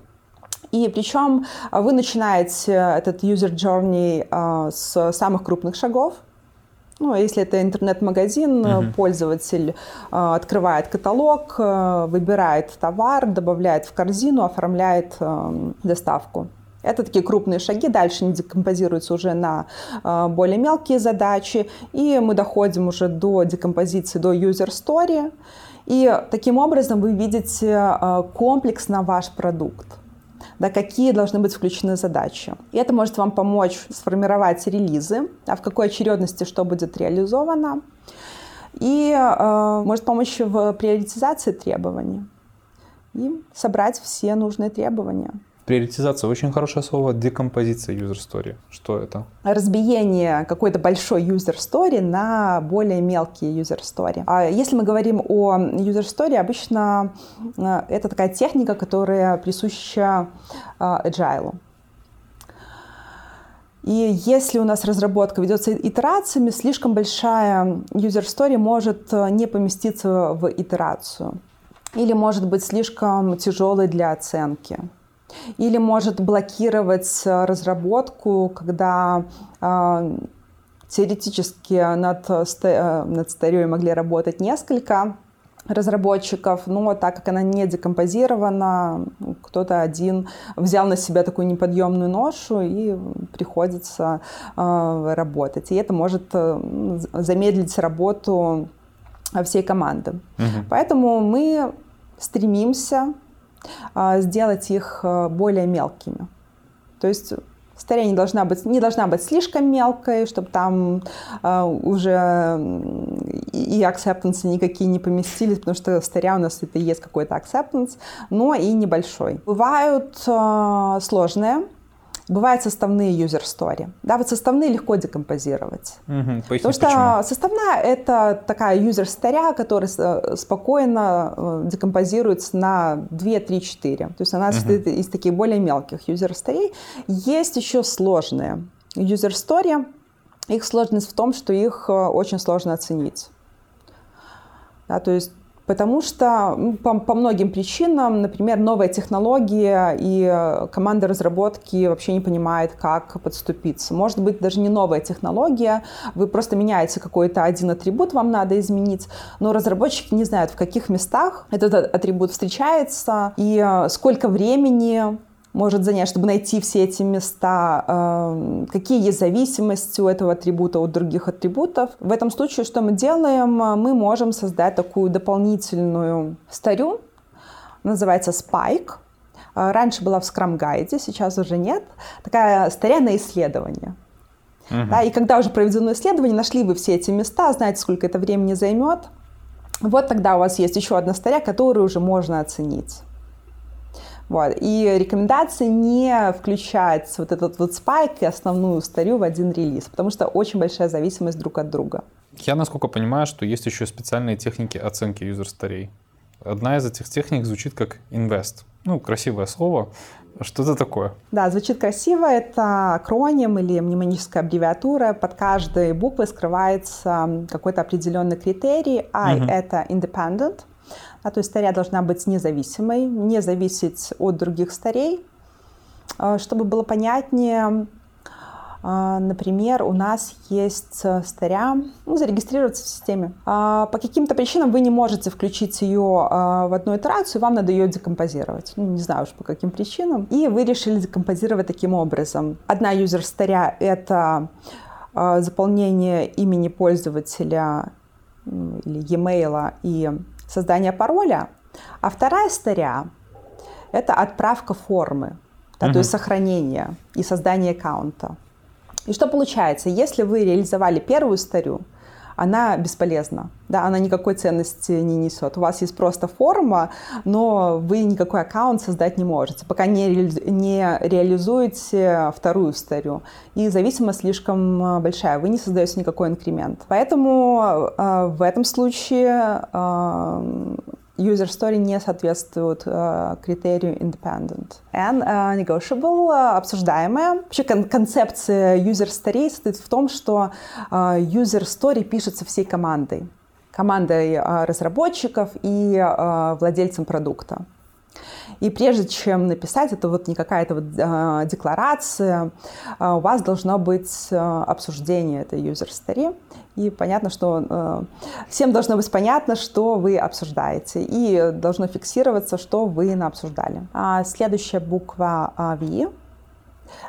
И причем вы начинаете этот user journey э, с самых крупных шагов, ну, если это интернет-магазин, uh-huh. пользователь э, открывает каталог, э, выбирает товар, добавляет в корзину, оформляет э, доставку. Это такие крупные шаги, дальше они декомпозируются уже на э, более мелкие задачи, и мы доходим уже до декомпозиции, до user story, и таким образом вы видите э, комплексно ваш продукт да, какие должны быть включены задачи. И это может вам помочь сформировать релизы, а в какой очередности что будет реализовано, и э, может помочь в приоритизации требований и собрать все нужные требования. Приоритизация очень хорошее слово. Декомпозиция user story. Что это? Разбиение какой-то большой user story на более мелкие user story. А если мы говорим о user story, обычно э, это такая техника, которая присуща э, agile. И если у нас разработка ведется итерациями, слишком большая user story может э, не поместиться в итерацию. Или может быть слишком тяжелой для оценки. Или может блокировать э, разработку, когда э, теоретически над, э, над старьей могли работать несколько разработчиков, но так как она не декомпозирована, кто-то один взял на себя такую неподъемную ношу и приходится э, работать. И это может замедлить работу всей команды. Угу. Поэтому мы стремимся сделать их э, более мелкими. То есть Старя не должна быть, не должна быть слишком мелкой, чтобы там э, уже и acceptance никакие не поместились, потому что в у нас это есть какой-то acceptance, но и небольшой. Бывают э, сложные Бывают составные user story. Да, вот составные легко декомпозировать. Угу, Потому что почему? составная это такая user story, которая э, спокойно э, декомпозируется на 2, 3, 4. То есть она угу. состоит из таких более мелких user story. Есть еще сложные user story. Их сложность в том, что их э, очень сложно оценить. Да, то есть Потому что по, по многим причинам, например, новая технология и э, команда разработки вообще не понимает, как подступиться. Может быть, даже не новая технология, вы просто меняете какой-то один атрибут, вам надо изменить, но разработчики не знают, в каких местах этот атрибут встречается и э, сколько времени может занять, чтобы найти все эти места, эм, какие есть зависимости у этого атрибута от других атрибутов. В этом случае что мы делаем? Мы можем создать такую дополнительную старю, называется Spike. Э, раньше была в Scrum гайде, сейчас уже нет. Такая старя на исследование. Uh-huh. Да, и когда уже проведено исследование, нашли вы все эти места, знаете, сколько это времени займет, вот тогда у вас есть еще одна старя, которую уже можно оценить. Вот. И рекомендация не включать вот этот вот спайк и основную старю в один релиз, потому что очень большая зависимость друг от друга. Я, насколько понимаю, что есть еще специальные техники оценки юзер-старей. Одна из этих техник звучит как invest. Ну, красивое слово. Что это такое? Да, звучит красиво. Это акроним или мнемоническая аббревиатура. Под каждой буквой скрывается какой-то определенный критерий. I uh-huh. — это independent, а, то есть старя должна быть независимой, не зависеть от других старей. А, чтобы было понятнее, а, Например, у нас есть старя, ну, зарегистрироваться в системе. А, по каким-то причинам вы не можете включить ее в одну итерацию, вам надо ее декомпозировать. Ну, не знаю уж по каким причинам. И вы решили декомпозировать таким образом. Одна юзер старя — это заполнение имени пользователя или e-mail и создание пароля, а вторая старя – это отправка формы, да, угу. то есть сохранение и создание аккаунта. И что получается, если вы реализовали первую старю, она бесполезна. Да, она никакой ценности не несет. У вас есть просто форма, но вы никакой аккаунт создать не можете, пока не, не реализуете вторую старю. И зависимость слишком э, большая, вы не создаете никакой инкремент. Поэтому э, в этом случае э, user story не соответствует uh, критерию independent. And uh, negotiable, uh, обсуждаемая. Вообще кон- концепция user story состоит в том, что uh, user story пишется всей командой. Командой uh, разработчиков и uh, владельцем продукта. И прежде чем написать, это вот не какая-то вот э, декларация, э, у вас должно быть э, обсуждение этой user story. И понятно, что э, всем должно быть понятно, что вы обсуждаете. И должно фиксироваться, что вы обсуждали. А следующая буква э, V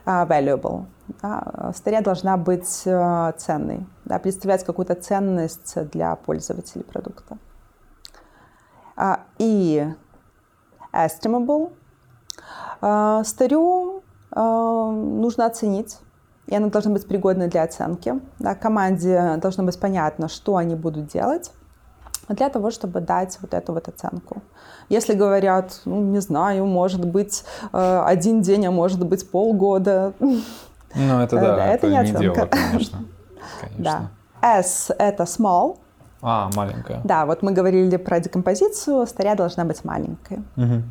valuable. Да, должна быть uh, ценной, да, представлять какую-то ценность для пользователей продукта. И estimable. А, старю а, нужно оценить, и она должна быть пригодной для оценки. Да, команде должно быть понятно, что они будут делать. для того, чтобы дать вот эту вот оценку. Если говорят, ну, не знаю, может быть э, один день, а может быть полгода. Ну, это да, это, это не, не дело, конечно. конечно. Да. S — это small. А, маленькая. Да, вот мы говорили про декомпозицию, старя должна быть маленькой. Угу.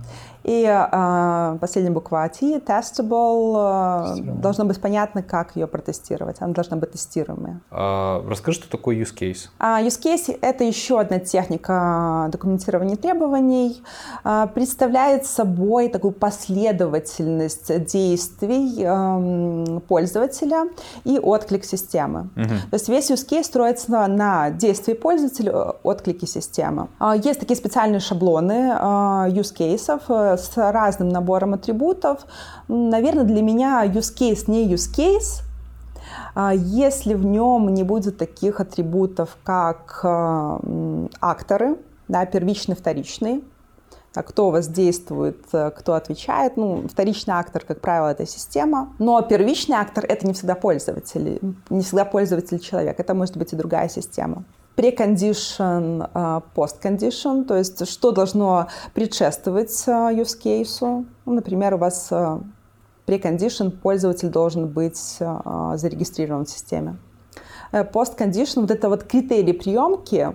И э, последняя буква T, testable, э, должно быть понятно, как ее протестировать. Она должна быть тестируемой. А, расскажи, что такое use case. А, use case — это еще одна техника документирования требований. А, представляет собой такую последовательность действий э, пользователя и отклик системы. Угу. То есть весь use case строится на действии пользователя, отклике системы. А, есть такие специальные шаблоны э, use cases с разным набором атрибутов. Наверное, для меня use case не use case, а если в нем не будет таких атрибутов, как э, акторы, да, первичный, вторичный, а кто воздействует, э, кто отвечает. Ну, вторичный актор, как правило, это система. Но первичный актор — это не всегда пользователь, не всегда пользователь человек. Это может быть и другая система прекондишн, посткондишн, то есть что должно предшествовать а, use case. Ну, например, у вас прекондишн пользователь должен быть а, зарегистрирован в системе. Посткондишн, вот это вот критерий приемки,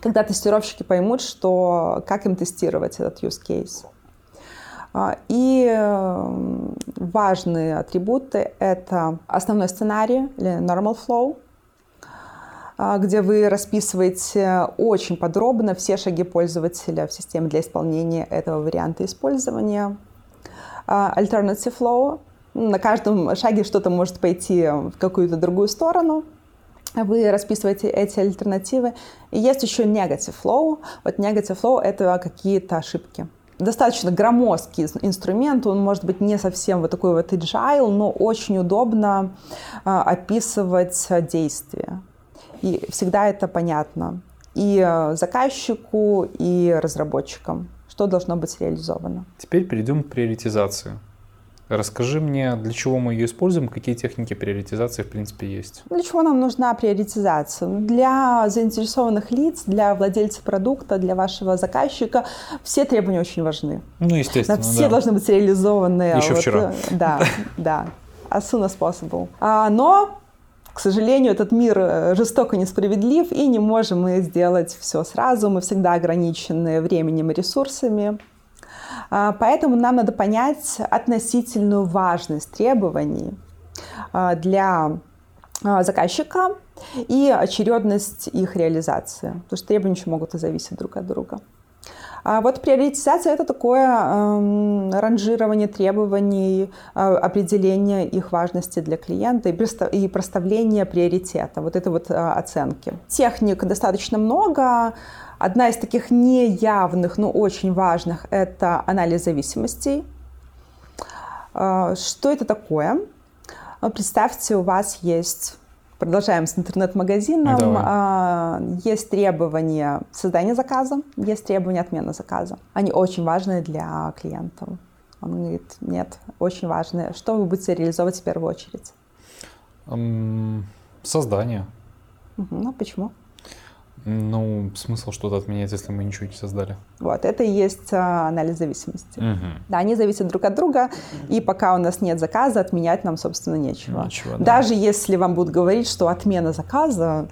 когда тестировщики поймут, что, как им тестировать этот use case. А, и важные атрибуты — это основной сценарий или normal flow, а, где вы расписываете очень подробно все шаги пользователя в системе для исполнения этого варианта использования. А, alternative flow. На каждом шаге что-то может пойти в какую-то другую сторону. Вы расписываете эти альтернативы. И есть еще negative flow. Вот negative flow — это какие-то ошибки достаточно громоздкий инструмент, он может быть не совсем вот такой вот agile, но очень удобно э, описывать действия. И всегда это понятно и э, заказчику, и разработчикам, что должно быть реализовано. Теперь перейдем к приоритизации. Расскажи мне, для чего мы ее используем, какие техники приоритизации в принципе есть? Для чего нам нужна приоритизация? Для заинтересованных лиц, для владельца продукта, для вашего заказчика все требования очень важны. Ну, естественно, Все да. должны быть реализованы. Еще вот, вчера. Э, да, да. As soon as possible. А, но к сожалению, этот мир э, жестоко несправедлив, и не можем мы сделать все сразу. Мы всегда ограничены временем и ресурсами. А, поэтому нам надо понять относительную важность требований а, для а, заказчика и очередность их реализации. Потому что требования еще могут и зависеть друг от друга. А вот приоритизация — это такое э, ранжирование требований, э, определение их важности для клиента и, и проставление приоритета, вот это вот э, оценки. Техник достаточно много. Одна из таких неявных, но очень важных — это анализ зависимостей. Э, что это такое? Представьте, у вас есть Продолжаем с интернет-магазином. Давай. А, есть требования создания заказа, есть требования отмены заказа. Они очень важны для клиентов. Он говорит, нет, очень важные. Что вы будете реализовывать в первую очередь? Создание. Ну, почему? Ну, смысл что-то отменять, если мы ничего не создали. Вот, это и есть а, анализ зависимости. Угу. Да, они зависят друг от друга, и пока у нас нет заказа, отменять нам, собственно, нечего. Нечего, да. Даже если вам будут говорить, что отмена заказа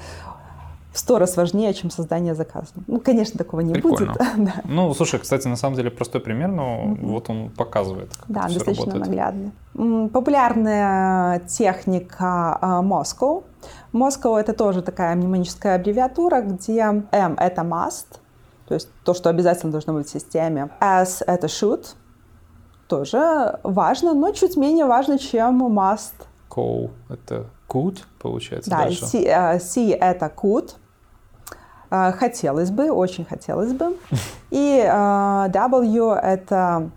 в сто раз важнее, чем создание заказа. Ну, конечно, такого не Прикольно. будет. да. Ну, слушай, кстати, на самом деле простой пример, но угу. вот он показывает, как да, это достаточно работает. наглядный. Популярная техника Moscow. Moscow — это тоже такая мнемоническая аббревиатура, где M — это must, то есть то, что обязательно должно быть в системе. S — это should, тоже важно, но чуть менее важно, чем must. Co — это could, получается, да, дальше. C, uh, C — это could, а, хотелось бы, очень хотелось бы. И uh, W — это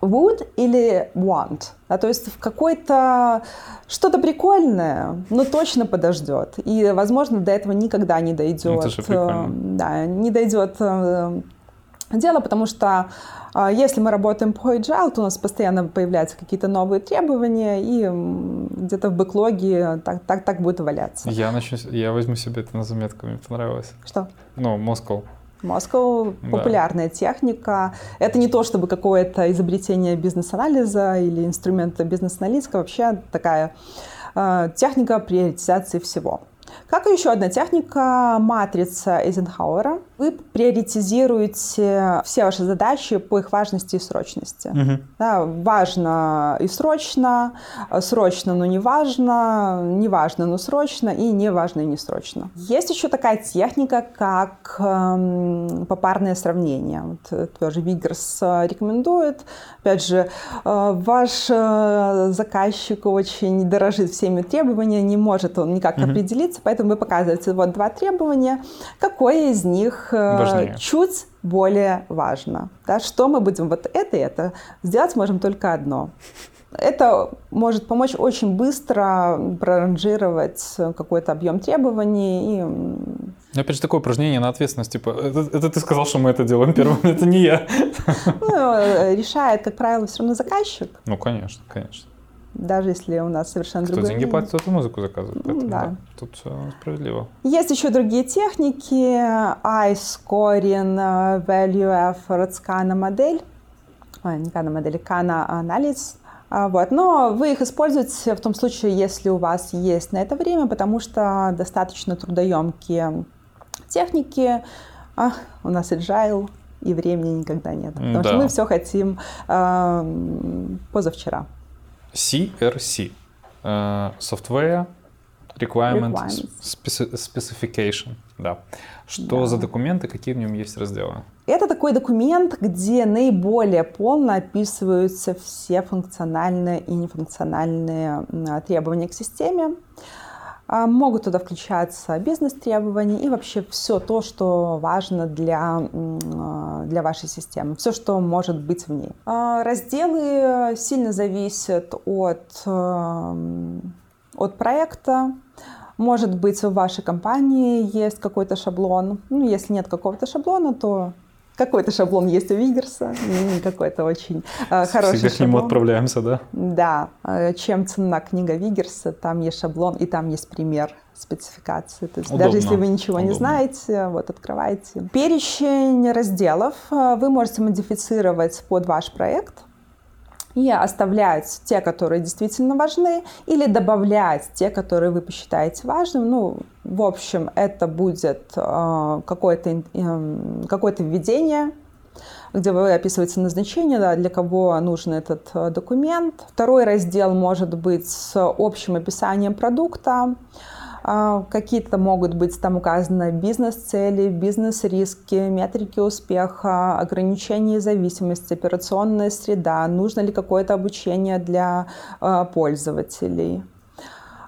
would или want. Да, то есть в какой-то что-то прикольное, но точно подождет. И, возможно, до этого никогда не дойдет. Это же прикольно. Да, не дойдет дело, потому что а, если мы работаем по agile, то у нас постоянно появляются какие-то новые требования, и где-то в бэклоге так, так, так будет валяться. Я, начну, я возьму себе это на заметку, мне понравилось. Что? Ну, Москва. Moscow да. популярная техника. Это не то, чтобы какое-то изобретение бизнес-анализа или инструмента бизнес-аналитика, вообще такая э, техника приоритизации всего. Как и еще одна техника, матрица Эйзенхауэра. Вы приоритизируете все ваши задачи по их важности и срочности. Угу. Да, важно и срочно, срочно, но не важно, не важно, но срочно, и не важно и не срочно. Есть еще такая техника, как эм, попарное сравнение. Вот, э, тоже Вигерс э, рекомендует. Опять же, э, ваш э, заказчик очень дорожит всеми требованиями, не может он никак угу. определиться, поэтому вы показываете вот два требования, какое из них э, Важнее. чуть более важно. Да, что мы будем вот это и это сделать можем только одно. Это может помочь очень быстро проранжировать какой-то объем требований. И... Опять же, такое упражнение на ответственность. Типа, это, это ты сказал, что мы это делаем первым, это не я. Ну, э, решает, как правило, все равно заказчик. Ну, конечно, конечно даже если у нас совершенно Кто другой... деньги платит, тот и музыку заказывает. Поэтому, да. да. Тут все справедливо. Есть еще другие техники. I-scoring, value effort, Kana модель. Ой, не Kana модель, Kana анализ. Вот. Но вы их используете в том случае, если у вас есть на это время, потому что достаточно трудоемкие техники. А, у нас agile, и времени никогда нет. Потому да. что мы все хотим э, позавчера. CRC. Uh, software Requirement Specification. Да. Что да. за документы, какие в нем есть разделы? Это такой документ, где наиболее полно описываются все функциональные и нефункциональные требования к системе. А, могут туда включаться бизнес-требования и вообще все то, что важно для, а, для вашей системы, все, что может быть в ней. А, разделы сильно зависят от, от проекта. Может быть, в вашей компании есть какой-то шаблон. Ну, если нет какого-то шаблона, то какой-то шаблон есть у Вигерса, какой-то очень э, хороший Всегда шаблон. к нему отправляемся, да? Да. Э, чем цена книга Вигерса, там есть шаблон, и там есть пример спецификации. То есть Удобно. даже если вы ничего Удобно. не знаете, вот открывайте. Перечень разделов э, вы можете модифицировать под ваш проект и оставлять те, которые действительно важны, или добавлять те, которые вы посчитаете важным. Ну, в общем, это будет э, какое-то, э, какое-то введение, где вы описываете назначение, да, для кого нужен этот э, документ. Второй раздел может быть с общим описанием продукта. Какие-то могут быть там указаны бизнес-цели, бизнес-риски, метрики успеха, ограничения зависимости, операционная среда, нужно ли какое-то обучение для пользователей.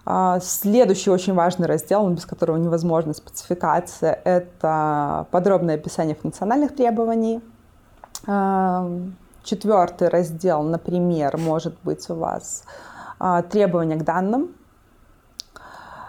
А, следующий очень важный раздел, без которого невозможна спецификация, это подробное описание функциональных требований. Четвертый раздел, например, может быть у вас требования к данным,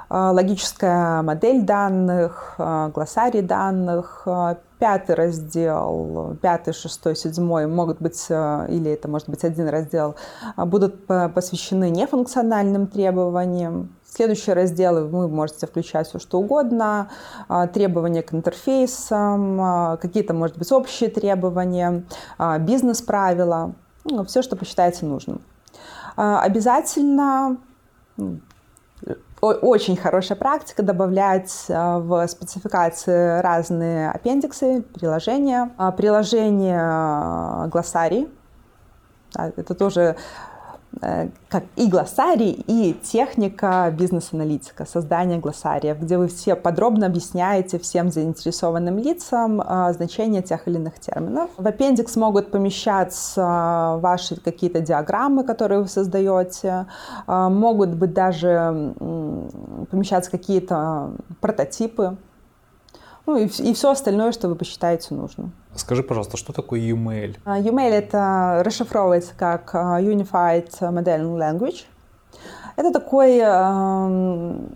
а, логическая модель данных, а, глоссарий данных, а, пятый раздел, пятый, шестой, седьмой могут быть, или это может быть один раздел, будут посвящены нефункциональным требованиям. Следующие разделы вы можете включать все что угодно, требования к интерфейсам, какие-то, может быть, общие требования, бизнес-правила, ну, все, что посчитаете нужным. Обязательно очень хорошая практика добавлять э, в спецификации разные аппендиксы, приложения. А, приложение э, глоссарий. Это тоже как и глоссарий, и техника бизнес-аналитика, создание глоссариев, где вы все подробно объясняете всем заинтересованным лицам э, значение тех или иных терминов. В аппендикс могут помещаться ваши какие-то диаграммы, которые вы создаете, э, могут быть даже помещаться какие-то прототипы, ну и, и все остальное, что вы посчитаете нужным. Скажи, пожалуйста, что такое UML? UML это расшифровывается как а, Unified Modeling Language. Это такой эм,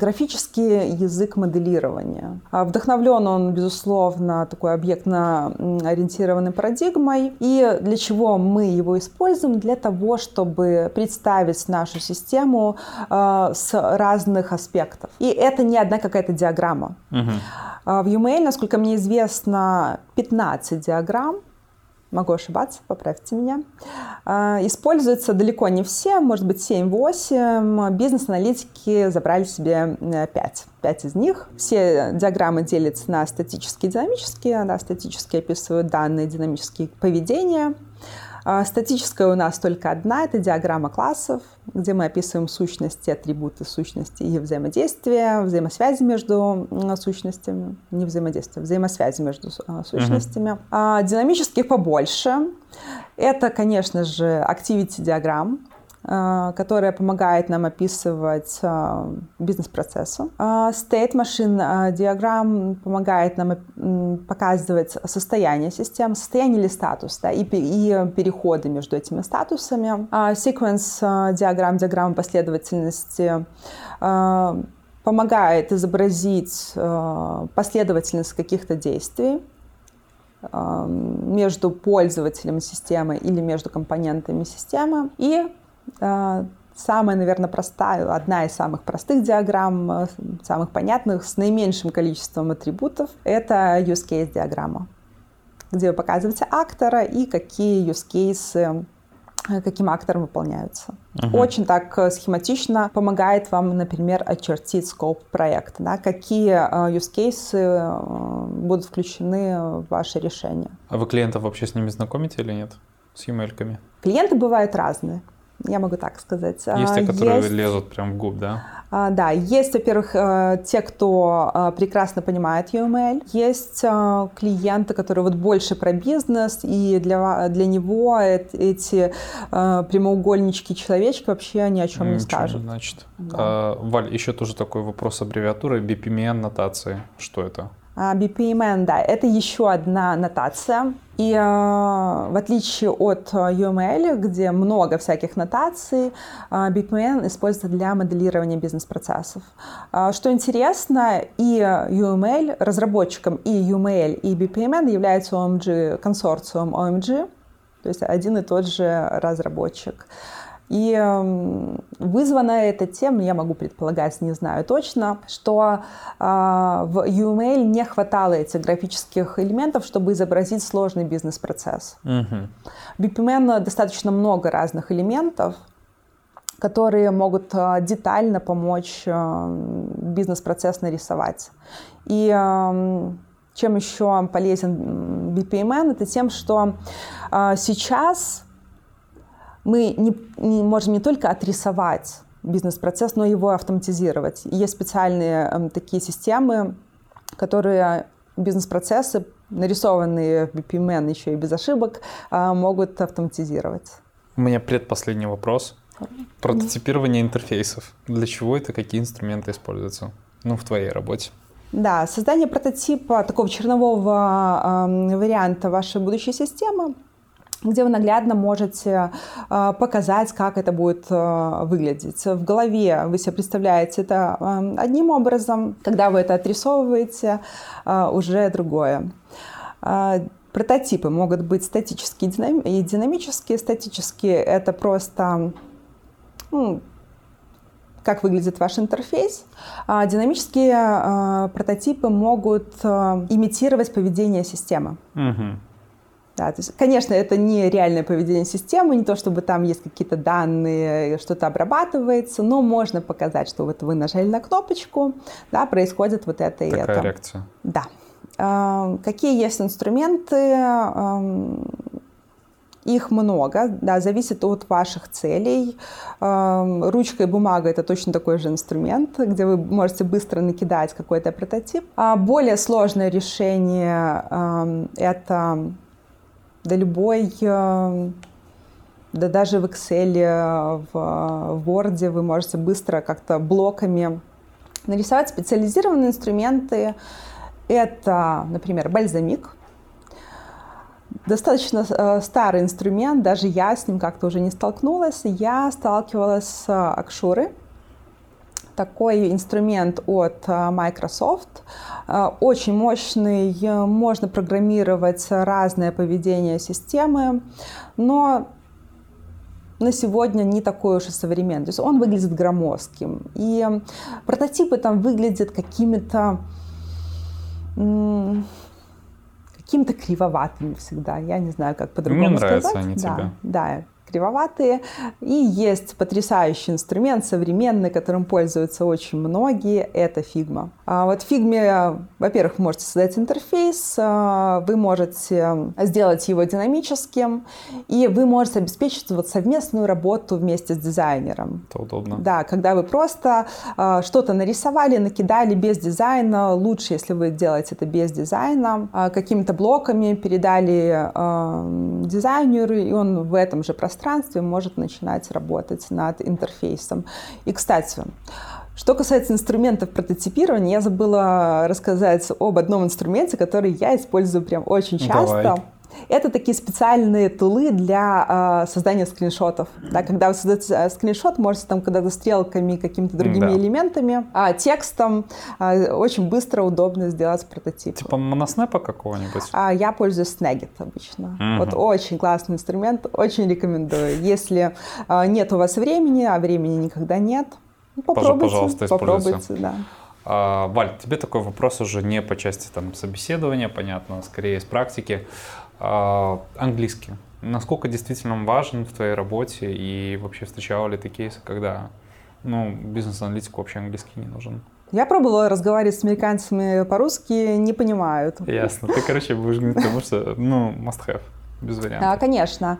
графический язык моделирования. А вдохновлен он, безусловно, такой объектно-ориентированной парадигмой. И для чего мы его используем? Для того, чтобы представить нашу систему э, с разных аспектов. И это не одна какая-то диаграмма. Угу. В UML, насколько мне известно, 15 диаграмм, могу ошибаться, поправьте меня. А, используются далеко не все, может быть 7-8. Бизнес-аналитики забрали себе 5. 5 из них. Все диаграммы делятся на статические и динамические. Да, статические описывают данные, динамические поведения. А, статическая у нас только одна, это диаграмма классов, где мы описываем сущности, атрибуты сущности и взаимодействия, взаимосвязи между сущностями, не взаимодействия, взаимосвязи между а, сущностями. Uh-huh. Динамических побольше. Это, конечно же, activity диаграмм, которая помогает нам описывать э, бизнес-процессы. Э, state Machine Diagram помогает нам показывать состояние систем, состояние или статус, да, и, и переходы между этими статусами. Sequence диаграмм, диаграмма последовательности помогает изобразить последовательность каких-то действий между пользователем системы или между компонентами системы. И самая, наверное, простая, одна из самых простых диаграмм, э, самых понятных, с наименьшим количеством атрибутов, это use case диаграмма, где вы показываете актора и какие use cases э, каким актором выполняются. Uh-huh. Очень так э, схематично помогает вам, например, очертить скоп проекта, да, какие use cases будут включены в ваше решение. А вы клиентов вообще с ними знакомите или нет? С e-mail? Клиенты бывают разные я могу так сказать. Есть те, которые есть, лезут прям в губ, да? А, да, есть, во-первых, э, те, кто э, прекрасно понимает UML, есть э, клиенты, которые вот больше про бизнес, и для, для него эти прямоугольнички человечки вообще ни о чем Ничего не скажут. Не значит. Да. А, Валь, еще тоже такой вопрос аббревиатуры BPMN нотации. Что это? А, BPMN, да, это еще одна нотация. И э, в отличие от UML, где много всяких нотаций, э, BPMN используется для моделирования бизнес-процессов. Э, что интересно, и UML, разработчиком и UML, и BPMN являются OMG, консорциум OMG, то есть один и тот же разработчик. И вызвано это тем, я могу предполагать, не знаю точно, что э, в UML не хватало этих графических элементов, чтобы изобразить сложный бизнес-процесс. Uh-huh. В BPMN достаточно много разных элементов, которые могут э, детально помочь э, бизнес-процесс нарисовать. И э, чем еще полезен BPMN, это тем, что сейчас мы не, не можем не только отрисовать бизнес-процесс, но его автоматизировать. есть специальные э, такие системы, которые бизнес-процессы, нарисованные в BPMN еще и без ошибок, э, могут автоматизировать. У меня предпоследний вопрос. Прототипирование интерфейсов. Для чего это, какие инструменты используются? Ну, в твоей работе. Да, создание прототипа такого чернового э, варианта вашей будущей системы где вы наглядно можете э, показать, как это будет э, выглядеть. В голове вы себе представляете это э, одним образом, когда вы это отрисовываете, уже другое. Прототипы могут быть статические и динамические. Статические — это просто ну, как выглядит ваш интерфейс. А динамические прототипы могут имитировать поведение системы. Угу. Да, то есть, конечно, это не реальное поведение системы, не то чтобы там есть какие-то данные, что-то обрабатывается, но можно показать, что вот вы нажали на кнопочку, да, происходит вот это и Такая это. реакция. Да. А, какие есть инструменты? Их много, да, зависит от ваших целей. Ручка и бумага — это точно такой же инструмент, где вы можете быстро накидать какой-то прототип. А более сложное решение — это да любой, э, да даже в Excel, э, в Word вы можете быстро как-то блоками нарисовать специализированные инструменты. Это, например, бальзамик. Достаточно э, старый инструмент, даже я с ним как-то уже не столкнулась. Я сталкивалась с Акшурой. Такой инструмент от э, Microsoft. Э, очень мощный, можно программировать разное поведение системы, но на сегодня не такой уж и современный. То есть он выглядит громоздким. И прототипы там выглядят какими-то какими-то кривоватыми всегда. Я не знаю, как по-другому Мне нравятся сказать. они да, тебе. Да, кривоватые. И есть потрясающий инструмент современный, которым пользуются очень многие, это Figma. А вот в Figma, во-первых, вы можете создать интерфейс, а, вы можете сделать его динамическим, и вы можете обеспечить вот совместную работу вместе с дизайнером. Это удобно. Да, когда вы просто а, что-то нарисовали, накидали без дизайна, лучше, если вы делаете это без дизайна, какими-то блоками передали дизайнеру, и он в этом же пространстве пространстве может начинать работать над интерфейсом. И, кстати, что касается инструментов прототипирования, я забыла рассказать об одном инструменте, который я использую прям очень часто. Давай. Это такие специальные тулы для э, создания скриншотов. Да, когда вы создаете э, скриншот, можете там когда-то стрелками, какими-то другими да. элементами, а текстом э, очень быстро, удобно сделать прототип. Типа моноснепа какого-нибудь? А, я пользуюсь Snagit обычно. Угу. Вот очень классный инструмент, очень рекомендую. Если э, нет у вас времени, а времени никогда нет, ну, попробуйте, Пожалуйста, попробуйте, да. А, Валь, тебе такой вопрос уже не по части там, собеседования, понятно, а скорее из практики. А, английский. Насколько действительно он важен в твоей работе и вообще встречал ли ты кейсы, когда ну, бизнес-аналитику вообще английский не нужен? Я пробовала разговаривать с американцами по-русски, не понимают. Ясно. Ты, короче, будешь говорить, потому что, ну, must have, без вариантов. Да, конечно.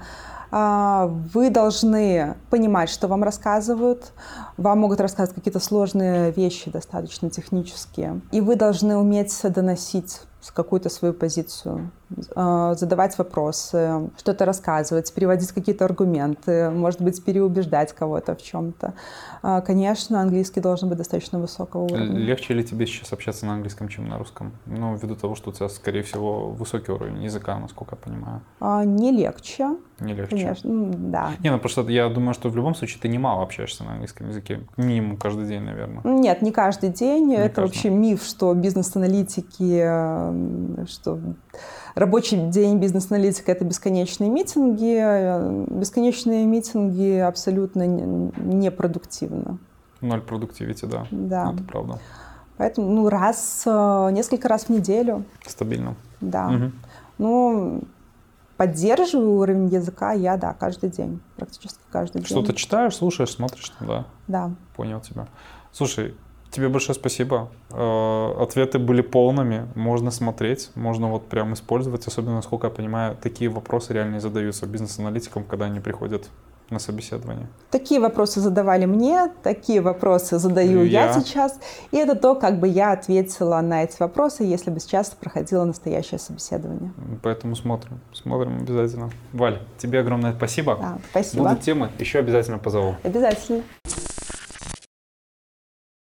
А, вы должны понимать, что вам рассказывают. Вам могут рассказывать какие-то сложные вещи, достаточно технические. И вы должны уметь доносить какую-то свою позицию, задавать вопросы, что-то рассказывать, переводить какие-то аргументы, может быть, переубеждать кого-то в чем-то. А, конечно, английский должен быть достаточно высокого уровня. Легче ли тебе сейчас общаться на английском, чем на русском? Ну, ввиду того, что у тебя, скорее всего, высокий уровень языка, насколько я понимаю. А, не легче. Не легче. Конечно, да. Не, ну просто я думаю, что в любом случае ты немало общаешься на английском языке. Минимум каждый день, наверное. Нет, не каждый день. Не Это каждый. вообще миф, что бизнес-аналитики, что рабочий день бизнес-аналитика — это бесконечные митинги. Бесконечные митинги абсолютно непродуктивны. Ноль продуктивити, да. Да. Это правда. Поэтому ну, раз, э, несколько раз в неделю. Стабильно. Да. Угу. Ну, поддерживаю уровень языка я, да, каждый день, практически каждый день. Что-то читаешь, слушаешь, смотришь, да? Да. Понял тебя. Слушай, тебе большое спасибо. Э, ответы были полными, можно смотреть, можно вот прям использовать, особенно, насколько я понимаю, такие вопросы реально и задаются бизнес-аналитикам, когда они приходят на собеседование? Такие вопросы задавали мне, такие вопросы задаю я. я сейчас. И это то, как бы я ответила на эти вопросы, если бы сейчас проходило настоящее собеседование. Поэтому смотрим, смотрим обязательно. Валь, тебе огромное спасибо. Да, спасибо. Будут темы, еще обязательно позову. Обязательно.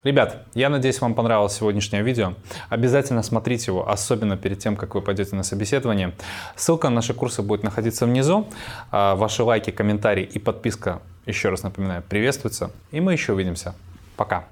Ребят, я надеюсь, вам понравилось сегодняшнее видео. Обязательно смотрите его, особенно перед тем, как вы пойдете на собеседование. Ссылка на наши курсы будет находиться внизу. А, ваши лайки, комментарии и подписка, еще раз напоминаю, приветствуются. И мы еще увидимся. Пока.